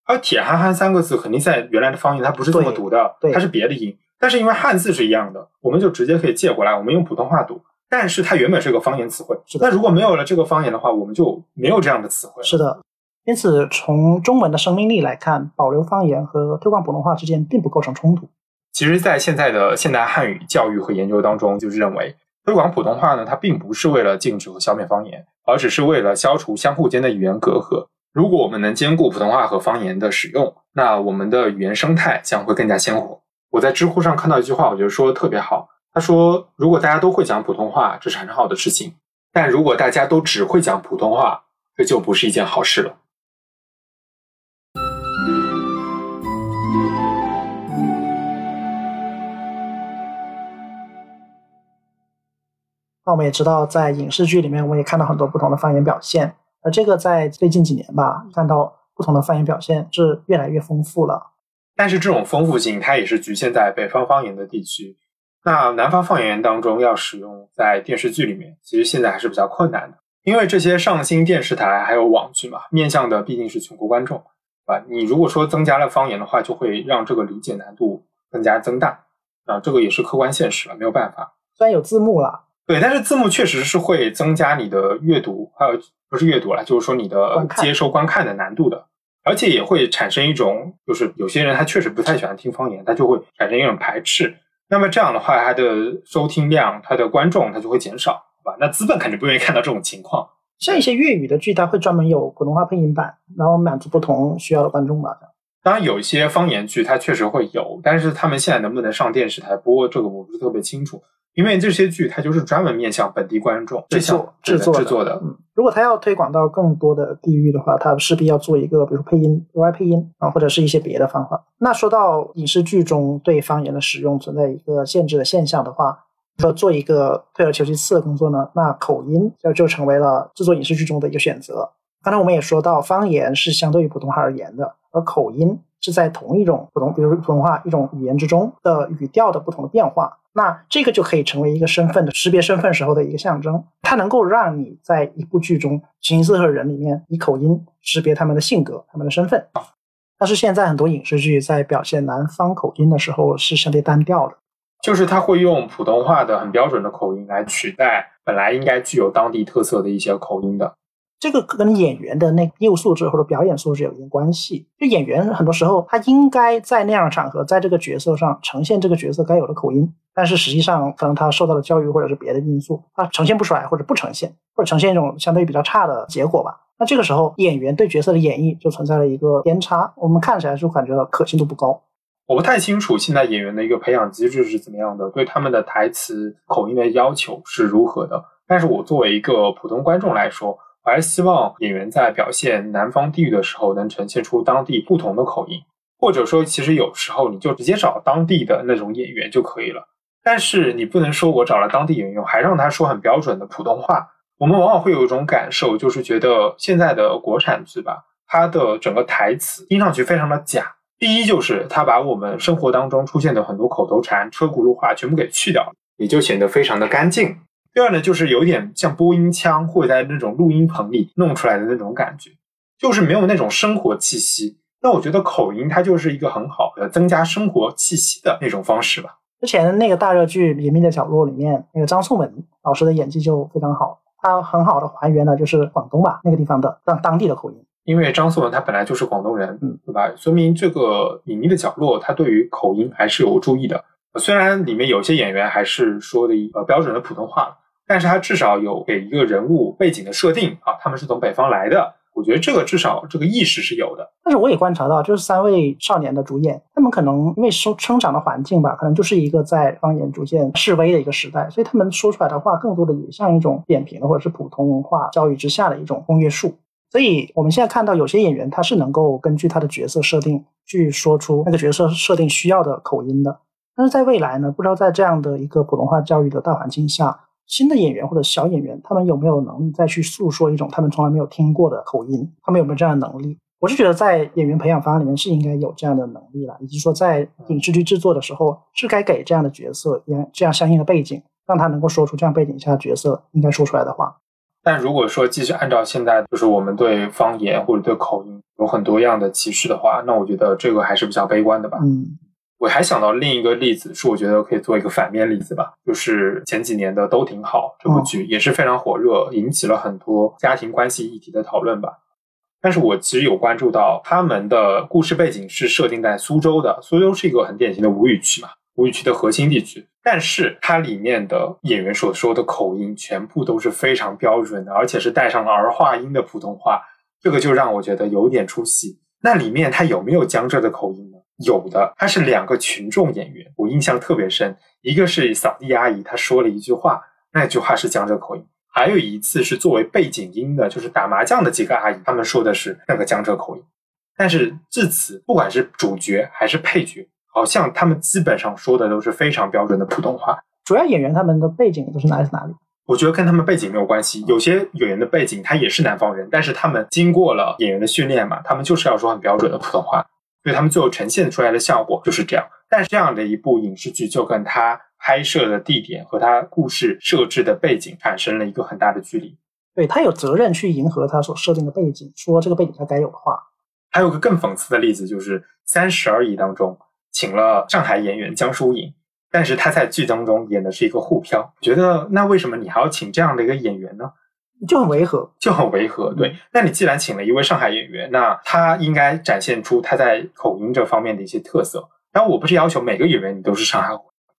而“铁憨憨”三个字肯定在原来的方言它不是这么读的，它是别的音，但是因为汉字是一样的，我们就直接可以借过来，我们用普通话读。但是它原本是个方言词汇。那如果没有了这个方言的话，我们就没有这样的词汇。是的。因此，从中文的生命力来看，保留方言和推广普通话之间并不构成冲突。其实，在现在的现代汉语教育和研究当中，就是认为推广普通话呢，它并不是为了禁止和消灭方言，而只是为了消除相互间的语言隔阂。如果我们能兼顾普通话和方言的使用，那我们的语言生态将会更加鲜活。我在知乎上看到一句话，我觉得说的特别好。他说：“如果大家都会讲普通话，这是很好的事情；但如果大家都只会讲普通话，这就不是一件好事了。”那我们也知道，在影视剧里面，我们也看到很多不同的方言表现。而这个在最近几年吧，看到不同的方言表现是越来越丰富了。但是这种丰富性，它也是局限在北方方言的地区。那南方方言当中要使用在电视剧里面，其实现在还是比较困难的，因为这些上新电视台还有网剧嘛，面向的毕竟是全国观众，啊，你如果说增加了方言的话，就会让这个理解难度更加增大。啊，这个也是客观现实了，没有办法。虽然有字幕了。对，但是字幕确实是会增加你的阅读，还有不是阅读了，就是说你的接收观看的难度的，而且也会产生一种，就是有些人他确实不太喜欢听方言，他就会产生一种排斥。那么这样的话，他的收听量、他的观众他就会减少，好吧？那资本肯定不愿意看到这种情况。像一些粤语的剧，它会专门有普通话配音版，然后满足不同需要的观众吧。当然，有一些方言剧它确实会有，但是他们现在能不能上电视台播，这个我不是特别清楚。因为这些剧它就是专门面向本地观众制作制作制作的。嗯，如果他要推广到更多的地域的话，他势必要做一个，比如配音额外配音啊，或者是一些别的方法。那说到影视剧中对方言的使用存在一个限制的现象的话，要做一个退而求其次的工作呢，那口音就就成为了制作影视剧中的一个选择。刚才我们也说到，方言是相对于普通话而言的，而口音是在同一种普通，比如普通话一种语言之中的语调的不同的变化。那这个就可以成为一个身份的识别身份时候的一个象征，它能够让你在一部剧中形形色和人里面以口音识别他们的性格、他们的身份。但是现在很多影视剧在表现南方口音的时候是相对单调的，就是他会用普通话的很标准的口音来取代本来应该具有当地特色的一些口音的。这个跟演员的那业务素质或者表演素质有一定关系。就演员很多时候他应该在那样的场合，在这个角色上呈现这个角色该有的口音。但是实际上，可能他受到了教育，或者是别的因素，他呈现不出来，或者不呈现，或者呈现一种相对比较差的结果吧。那这个时候，演员对角色的演绎就存在了一个偏差，我们看起来就感觉到可信度不高。我不太清楚现在演员的一个培养机制是怎么样的，对他们的台词口音的要求是如何的。但是我作为一个普通观众来说，我还是希望演员在表现南方地域的时候，能呈现出当地不同的口音，或者说，其实有时候你就直接找当地的那种演员就可以了。但是你不能说我找了当地演员，还让他说很标准的普通话。我们往往会有一种感受，就是觉得现在的国产剧吧，它的整个台词听上去非常的假。第一就是它把我们生活当中出现的很多口头禅、车轱辘话全部给去掉了，也就显得非常的干净。第二呢，就是有点像播音腔或者在那种录音棚里弄出来的那种感觉，就是没有那种生活气息。那我觉得口音它就是一个很好的增加生活气息的那种方式吧。之前那个大热剧《隐秘的角落》里面，那个张颂文老师的演技就非常好，他很好的还原了就是广东吧那个地方的当当地的口音。因为张颂文他本来就是广东人，嗯，对吧？说明这个隐秘的角落他对于口音还是有注意的。虽然里面有些演员还是说的呃标准的普通话，但是他至少有给一个人物背景的设定啊，他们是从北方来的。我觉得这个至少这个意识是有的。但是我也观察到，就是三位少年的主演，他们可能因为生生长的环境吧，可能就是一个在方言逐渐式微的一个时代，所以他们说出来的话更多的也像一种扁平的或者是普通话教育之下的一种公约数。所以我们现在看到有些演员他是能够根据他的角色设定去说出那个角色设定需要的口音的。但是在未来呢，不知道在这样的一个普通话教育的大环境下。新的演员或者小演员，他们有没有能力再去诉说一种他们从来没有听过的口音？他们有没有这样的能力？我是觉得在演员培养方案里面是应该有这样的能力了，以及说在影视剧制作的时候是该给这样的角色也这样相应的背景，让他能够说出这样背景下的角色应该说出来的话。但如果说继续按照现在就是我们对方言或者对口音有很多样的歧视的话，那我觉得这个还是比较悲观的吧。嗯。我还想到另一个例子，是我觉得可以做一个反面例子吧，就是前几年的都挺好这部剧也是非常火热，引起了很多家庭关系议题的讨论吧。但是我其实有关注到他们的故事背景是设定在苏州的，苏州是一个很典型的吴语区嘛，吴语区的核心地区。但是它里面的演员所说的口音全部都是非常标准的，而且是带上了儿化音的普通话，这个就让我觉得有点出戏。那里面他有没有江浙的口音呢？有的，他是两个群众演员，我印象特别深。一个是扫地阿姨，她说了一句话，那句话是江浙口音；还有一次是作为背景音的，就是打麻将的几个阿姨，他们说的是那个江浙口音。但是至此，不管是主角还是配角，好像他们基本上说的都是非常标准的普通话。主要演员他们的背景都是来自哪里？我觉得跟他们背景没有关系。有些演员的背景他也是南方人，但是他们经过了演员的训练嘛，他们就是要说很标准的普通话。所以他们最后呈现出来的效果就是这样，但是这样的一部影视剧就跟它拍摄的地点和它故事设置的背景产生了一个很大的距离。对他有责任去迎合他所设定的背景，说这个背景他该有的话。还有个更讽刺的例子，就是《三十而已》当中请了上海演员江疏影，但是他在剧当中演的是一个沪漂，觉得那为什么你还要请这样的一个演员呢？就很违和，就很违和。对，那你既然请了一位上海演员，那他应该展现出他在口音这方面的一些特色。然后我不是要求每个演员你都是上海，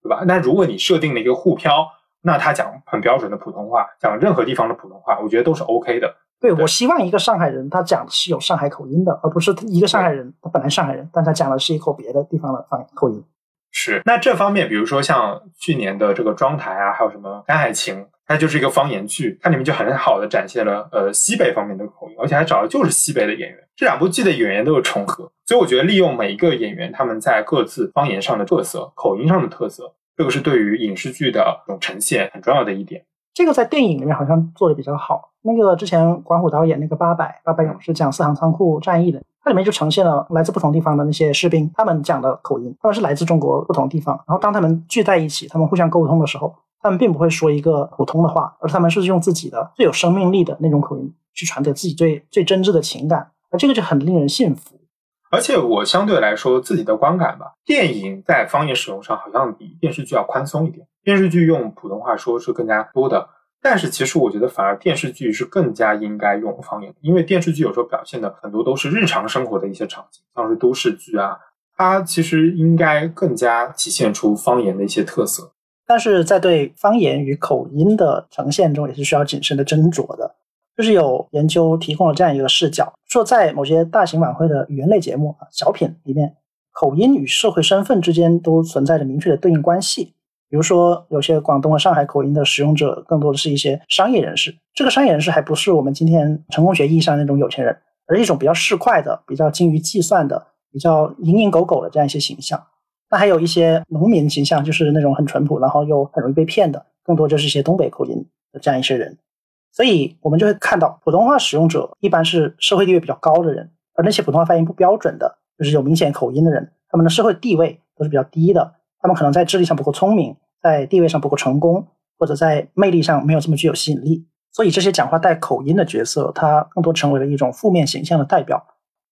对吧？那如果你设定了一个沪漂，那他讲很标准的普通话，讲任何地方的普通话，我觉得都是 OK 的。对，我希望一个上海人他讲的是有上海口音的，而不是一个上海人他本来上海人，但他讲的是一口别的地方的方口音。是，那这方面，比如说像去年的这个妆台啊，还有什么《甘海情》。它就是一个方言剧，它里面就很好的展现了呃西北方面的口音，而且还找的就是西北的演员。这两部剧的演员都有重合，所以我觉得利用每一个演员他们在各自方言上的特色、口音上的特色，这个是对于影视剧的这种呈现很重要的一点。这个在电影里面好像做的比较好。那个之前管虎导演那个《八百八百勇士》讲四行仓库战役的，它里面就呈现了来自不同地方的那些士兵，他们讲的口音，他们是来自中国不同地方。然后当他们聚在一起，他们互相沟通的时候。他们并不会说一个普通的话，而他们是用自己的最有生命力的那种口音去传递自己最最真挚的情感，而这个就很令人信服。而且我相对来说自己的观感吧，电影在方言使用上好像比电视剧要宽松一点。电视剧用普通话说是更加多的，但是其实我觉得反而电视剧是更加应该用方言，因为电视剧有时候表现的很多都是日常生活的一些场景，像是都市剧啊，它其实应该更加体现出方言的一些特色。但是在对方言与口音的呈现中，也是需要谨慎的斟酌的。就是有研究提供了这样一个视角，说在某些大型晚会的语言类节目啊、小品里面，口音与社会身份之间都存在着明确的对应关系。比如说，有些广东和上海口音的使用者，更多的是一些商业人士。这个商业人士还不是我们今天成功学意义上那种有钱人，而是一种比较市侩的、比较精于计算的、比较蝇营狗苟的这样一些形象。那还有一些农民形象，就是那种很淳朴，然后又很容易被骗的，更多就是一些东北口音的这样一些人。所以我们就会看到，普通话使用者一般是社会地位比较高的人，而那些普通话发音不标准的，就是有明显口音的人，他们的社会地位都是比较低的。他们可能在智力上不够聪明，在地位上不够成功，或者在魅力上没有这么具有吸引力。所以这些讲话带口音的角色，他更多成为了一种负面形象的代表。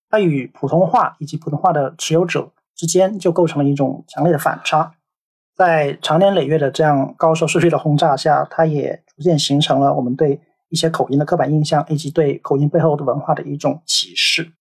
他与普通话以及普通话的持有者之间就构成了一种强烈的反差。在长年累月的这样高收视率的轰炸下，它也逐渐形成了我们对一些口音的刻板印象，以及对口音背后的文化的一种歧视。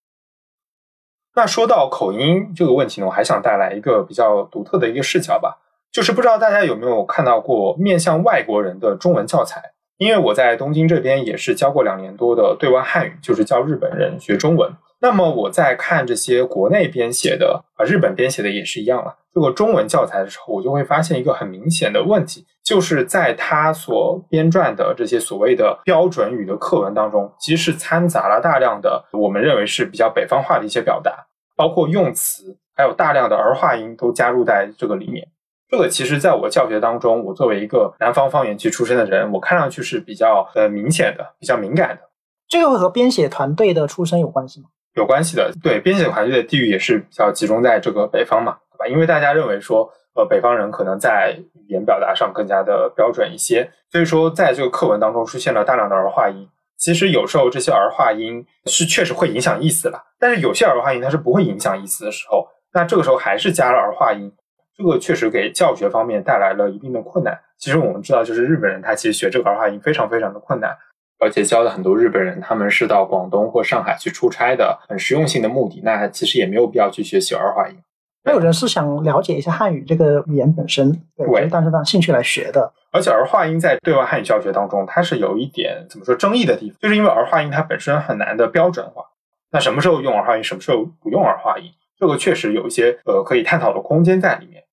那说到口音这个问题呢，我还想带来一个比较独特的一个视角吧，就是不知道大家有没有看到过面向外国人的中文教材？因为我在东京这边也是教过两年多的对外汉语，就是教日本人学中文。那么我在看这些国内编写的啊，日本编写的也是一样了。这个中文教材的时候，我就会发现一个很明显的问题，就是在他所编撰的这些所谓的标准语的课文当中，其实是掺杂了大量的我们认为是比较北方化的一些表达，包括用词，还有大量的儿化音都加入在这个里面。这个其实在我教学当中，我作为一个南方方言区出身的人，我看上去是比较呃明显的，比较敏感的。这个会和编写团队的出身有关系吗？有关系的，对编写团队的地域也是比较集中在这个北方嘛，对吧？因为大家认为说，呃，北方人可能在语言表达上更加的标准一些，所以说在这个课文当中出现了大量的儿化音。其实有时候这些儿化音是确实会影响意思了，但是有些儿化音它是不会影响意思的时候，那这个时候还是加了儿化音，这个确实给教学方面带来了一定的困难。其实我们知道，就是日本人他其实学这个儿化音非常非常的困难。而且教的很多日本人，他们是到广东或上海去出差的，很实用性的目的。那其实也没有必要去学习儿化音。还有人是想了解一下汉语这个语言本身，对，但是当兴趣来学的。而且儿化音在对外汉语教学当中，它是有一点怎么说争议的地方，就是因为儿化音它本身很难的标准化。那什么时候用儿化音，什么时候不用儿化音，这个确实有一些呃可以探讨的空间在里面。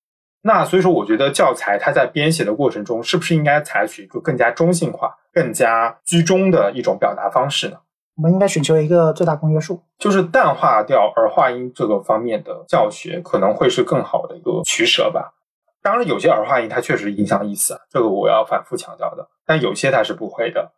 那所以说，我觉得教材它在编写的过程中，是不是应该采取一个更加中性化、更加居中的一种表达方式呢？我们应该寻求一个最大公约数，就是淡化掉儿化音这个方面的教学，可能会是更好的一个取舍吧。当然，有些儿化音它确实影响意思，这个我要反复强调的。但有些它是不会的。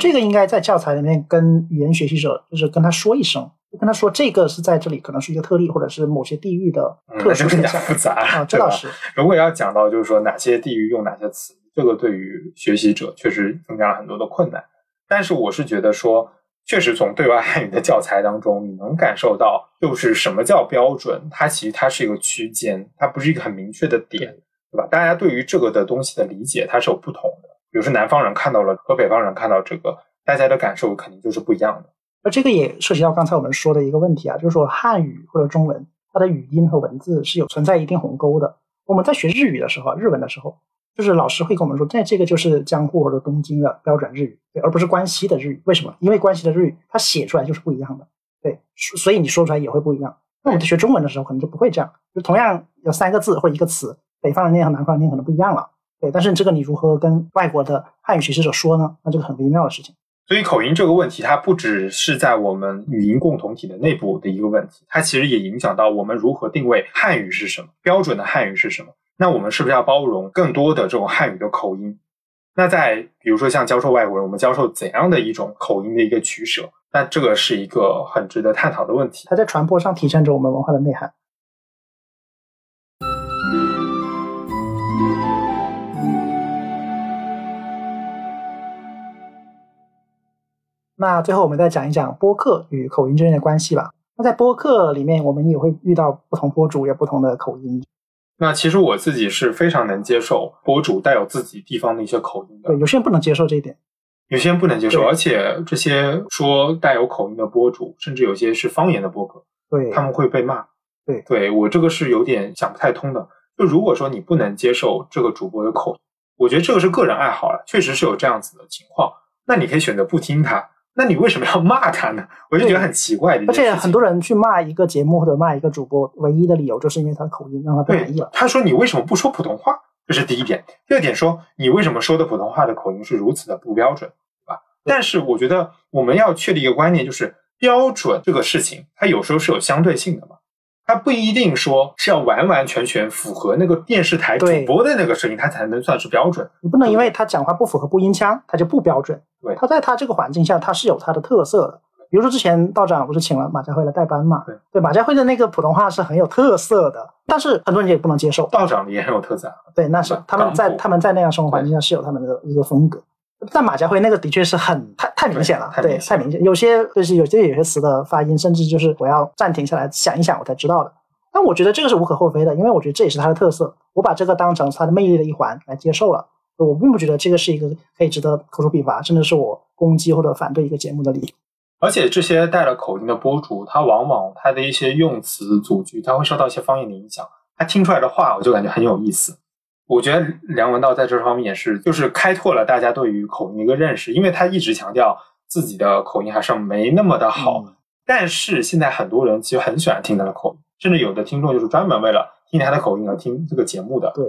这个应该在教材里面跟语言学习者，就是跟他说一声。跟他说，这个是在这里，可能是一个特例，或者是某些地域的特殊现象。复杂啊，这倒是。如果要讲到，就是说哪些地域用哪些词，这个对于学习者确实增加了很多的困难。但是我是觉得说，确实从对外汉语的教材当中，你能感受到，就是什么叫标准，它其实它是一个区间，它不是一个很明确的点，对吧？大家对于这个的东西的理解，它是有不同的。比如说南方人看到了和北方人看到这个，大家的感受肯定就是不一样的。那这个也涉及到刚才我们说的一个问题啊，就是说汉语或者中文，它的语音和文字是有存在一定鸿沟的。我们在学日语的时候，日文的时候，就是老师会跟我们说，这这个就是江户或者东京的标准日语，对，而不是关西的日语。为什么？因为关西的日语它写出来就是不一样的，对，所以你说出来也会不一样。那我们在学中文的时候，可能就不会这样，就同样有三个字或一个词，北方人念和南方人念可能不一样了，对。但是这个你如何跟外国的汉语学习者说呢？那这个很微妙的事情。所以口音这个问题，它不只是在我们语音共同体的内部的一个问题，它其实也影响到我们如何定位汉语是什么，标准的汉语是什么。那我们是不是要包容更多的这种汉语的口音？那在比如说像教授外国人，我们教授怎样的一种口音的一个取舍？那这个是一个很值得探讨的问题。它在传播上体现着我们文化的内涵。那最后我们再讲一讲播客与口音之间的关系吧。那在播客里面，我们也会遇到不同播主有不同的口音。那其实我自己是非常能接受博主带有自己地方的一些口音的。对，有些人不能接受这一点，有些人不能接受，而且这些说带有口音的博主，甚至有些是方言的播客，对，他们会被骂。对，对我这个是有点想不太通的。就如果说你不能接受这个主播的口音，我觉得这个是个人爱好了，确实是有这样子的情况，那你可以选择不听他。那你为什么要骂他呢？我就觉得很奇怪。而且很多人去骂一个节目或者骂一个主播，唯一的理由就是因为他的口音让他不满意了。他说：“你为什么不说普通话？”这是第一点。第二点说：“你为什么说的普通话的口音是如此的不标准？”对吧？但是我觉得我们要确立一个观念，就是标准这个事情，它有时候是有相对性的嘛。它不一定说是要完完全全符合那个电视台主播的那个声音，它才能算是标准。你不能因为他讲话不符合播音腔，他就不标准。对，他在他这个环境下，他是有他的特色的。比如说之前道长不是请了马家辉来代班嘛？对，对，马家辉的那个普通话是很有特色的，但是很多人也不能接受。道长也很有特色。对，那是他们在他们在那样生活环境下是有他们的一个风格。但马家辉那个的确是很太太明显了，对，太明显。有些就是有些有些词的发音，甚至就是我要暂停下来想一想，我才知道的。但我觉得这个是无可厚非的，因为我觉得这也是他的特色。我把这个当成他的魅力的一环来接受了。我并不觉得这个是一个可以值得口诛笔伐，甚至是我攻击或者反对一个节目的理由。而且这些带了口音的播主，他往往他的一些用词组句，他会受到一些方言的影响，他听出来的话，我就感觉很有意思。我觉得梁文道在这方面也是，就是开拓了大家对于口音的一个认识，因为他一直强调自己的口音还是没那么的好，嗯但是现在很多人其实很喜欢听他的口音，甚至有的听众就是专门为了听他的口音而听这个节目的。对，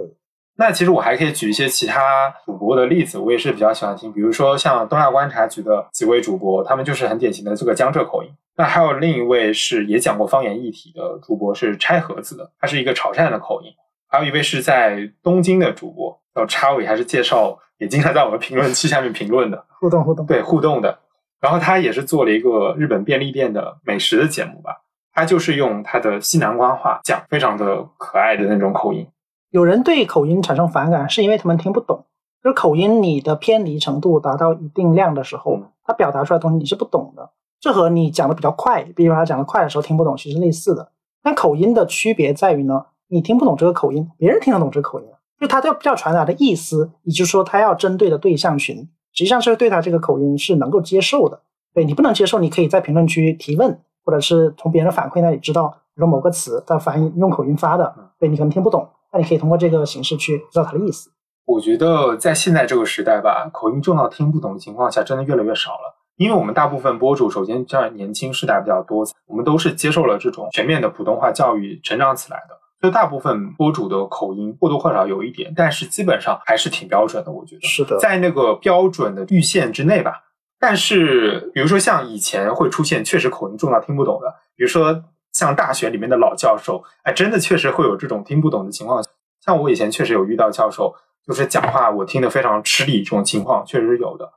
那其实我还可以举一些其他主播的例子，我也是比较喜欢听，比如说像东亚观察局的几位主播，他们就是很典型的这个江浙口音。那还有另一位是也讲过方言议题的主播，是拆盒子的，他是一个潮汕的口音。还有一位是在东京的主播，叫插尾，还是介绍，也经常在我们评论区下面评论的，互动互动。对互动的。然后他也是做了一个日本便利店的美食的节目吧，他就是用他的西南官话讲，非常的可爱的那种口音。有人对口音产生反感，是因为他们听不懂。就是口音你的偏离程度达到一定量的时候嗯，它表达出来的东西你是不懂的。这和你讲的比较快，比如他讲的快的时候听不懂，其实类似的。但口音的区别在于呢，你听不懂这个口音，别人听得懂这个口音，就他要要传达的意思，也就是说他要针对的对象群，实际上是对他这个口音是能够接受的。对你不能接受，你可以在评论区提问，或者是从别人的反馈那里知道，比如说某个词它发音用口音发的，对你可能听不懂，那你可以通过这个形式去知道它的意思。我觉得在现在这个时代吧，口音重到听不懂的情况下，真的越来越少了。因为我们大部分博主，首先这样年轻世代比较多，我们都是接受了这种全面的普通话教育成长起来的，所以大部分播主的口音或多或少有一点，但是基本上还是挺标准的。我觉得是的，在那个标准的阈限之内吧。但是，比如说像以前会出现确实口音重到听不懂的，比如说像大学里面的老教授，哎，真的确实会有这种听不懂的情况。像我以前确实有遇到教授，就是讲话我听得非常吃力，这种情况确实是有的。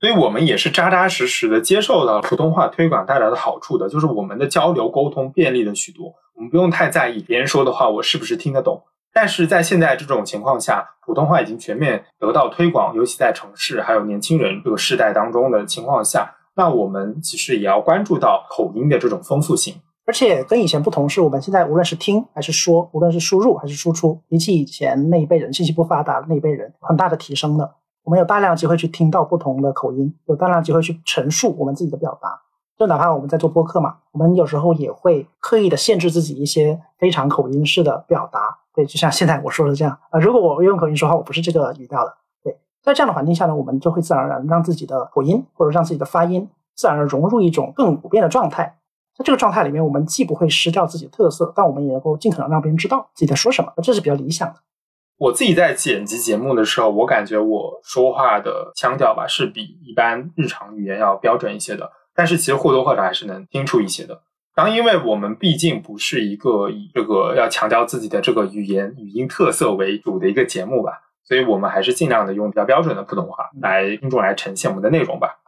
所以我们也是扎扎实实的接受到普通话推广带来的好处的，就是我们的交流沟通便利了许多，我们不用太在意别人说的话我是不是听得懂。但是在现在这种情况下，普通话已经全面得到推广，尤其在城市还有年轻人这个世代当中的情况下，那我们其实也要关注到口音的这种丰富性。而且跟以前不同是，我们现在无论是听还是说，无论是输入还是输出，比起以前那一辈人信息不发达那一辈人，很大的提升的。我们有大量机会去听到不同的口音，有大量机会去陈述我们自己的表达。就哪怕我们在做播客嘛，我们有时候也会刻意的限制自己一些非常口音式的表达。对，就像现在我说的这样啊、呃如果我用口音说话，我不是这个语调的。对，在这样的环境下呢，我们就会自然而然让自己的口音或者让自己的发音自然而融入一种更普遍的状态。在这个状态里面，我们既不会失掉自己的特色，但我们也能够尽可能让别人知道自己在说什么，这是比较理想的。我自己在剪辑节目的时候，我感觉我说话的腔调吧是比一般日常语言要标准一些的，但是其实或多或少还是能听出一些的。然后，因为我们毕竟不是一个以这个要强调自己的这个语言语音特色为主的一个节目吧，所以我们还是尽量的用比较标准的普通话来听众来呈现我们的内容吧。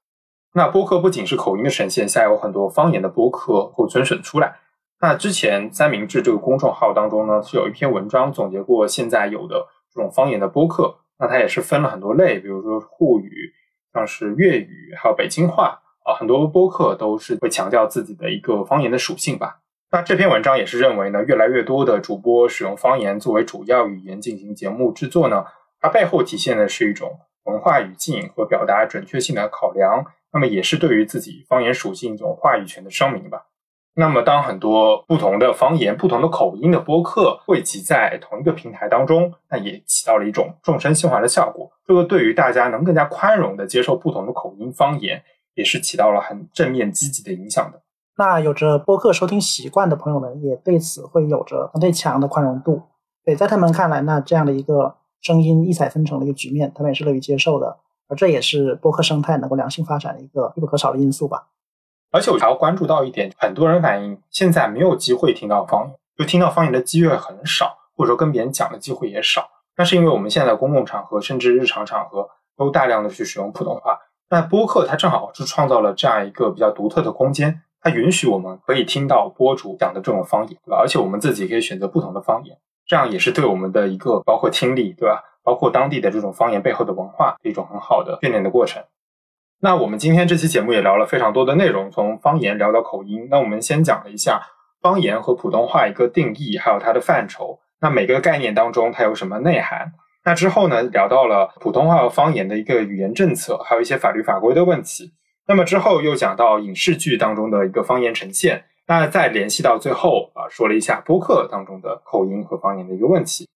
那播客不仅是口音的呈现，现在有很多方言的播客会增选出来。那之前三明治这个公众号当中呢，是有一篇文章总结过现在有的这种方言的播客。那它也是分了很多类，比如说沪语，像是粤语，还有北京话啊，很多播客都是会强调自己的一个方言的属性吧。那这篇文章也是认为呢，越来越多的主播使用方言作为主要语言进行节目制作呢，它背后体现的是一种文化语境和表达准确性的考量，那么也是对于自己方言属性一种话语权的声明吧。那么，当很多不同的方言、不同的口音的播客汇集在同一个平台当中，那也起到了一种众生驯化的效果。这个对于大家能更加宽容的接受不同的口音方言，也是起到了很正面积极的影响的。那有着播客收听习惯的朋友们，也对此会有着相对强的宽容度。对，在他们看来，那这样的一个声音异彩纷呈的一个局面，他们也是乐于接受的。而这也是播客生态能够良性发展的一个必不可少的因素吧。而且我还要关注到一点，很多人反映现在没有机会听到方言，就听到方言的机会很少，或者说跟别人讲的机会也少。那是因为我们现在公共场合甚至日常场合都大量的去使用普通话。那播客它正好是创造了这样一个比较独特的空间，它允许我们可以听到播主讲的这种方言，对吧？而且我们自己可以选择不同的方言，这样也是对我们的一个包括听力，对吧？包括当地的这种方言背后的文化，一种很好的训练的过程。那我们今天这期节目也聊了非常多的内容，从方言聊到口音。那我们先讲了一下方言和普通话一个定义，还有它的范畴。那每个概念当中它有什么内涵？那之后呢，聊到了普通话和方言的一个语言政策，还有一些法律法规的问题。那么之后又讲到影视剧当中的一个方言呈现。那再联系到最后啊，说了一下播客当中的口音和方言的一个问题。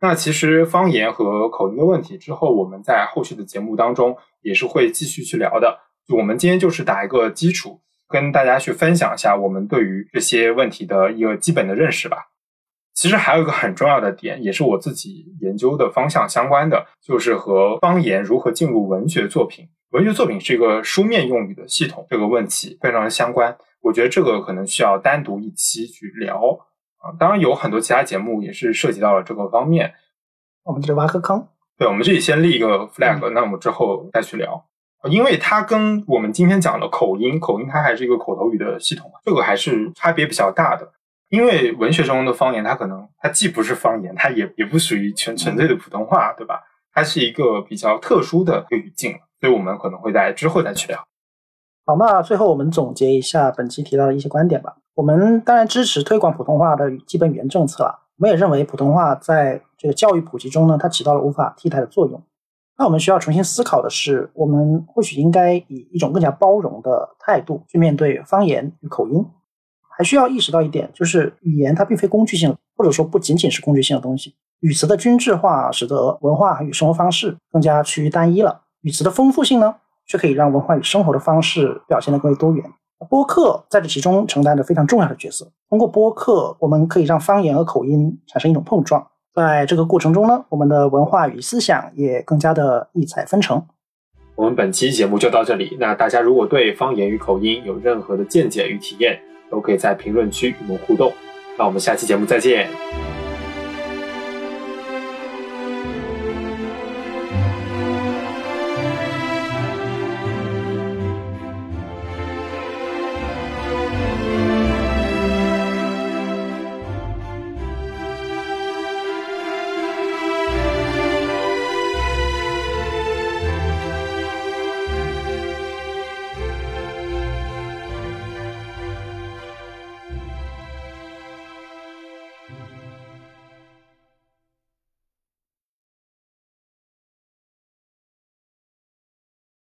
那其实方言和口音的问题之后，我们在后续的节目当中也是会继续去聊的。我们今天就是打一个基础，跟大家去分享一下我们对于这些问题的一个基本的认识吧。其实还有一个很重要的点，也是我自己研究的方向相关的，就是和方言如何进入文学作品，文学作品是一个书面用语的系统这个问题非常的相关。我觉得这个可能需要单独一期去聊。当然有很多其他节目也是涉及到了这个方面，我们这里挖个坑。对，我们这里先立一个 flag，那我们之后再去聊，因为它跟我们今天讲的口音，口音它还是一个口头语的系统，这个还是差别比较大的。因为文学中的方言，它可能它既不是方言，它也也不属于纯纯粹的普通话，对吧？它是一个比较特殊的语境，所以我们可能会在之后再去聊。好，那最后我们总结一下本期提到的一些观点吧。我们当然支持推广普通话的基本语言政策啊。我们也认为普通话在这个教育普及中呢，它起到了无法替代的作用。那我们需要重新思考的是，我们或许应该以一种更加包容的态度去面对方言与口音。还需要意识到一点，就是语言它并非工具性，或者说不仅仅是工具性的东西。语词的均质化使得文化与生活方式更加趋于单一了。语词的丰富性呢？却可以让文化与生活的方式表现得更为多元。播客在这其中承担着非常重要的角色。通过播客，我们可以让方言和口音产生一种碰撞。在这个过程中呢，我们的文化与思想也更加的异彩纷呈。我们本期节目就到这里。那大家如果对方言与口音有任何的见解与体验，都可以在评论区与我们互动。那我们下期节目再见。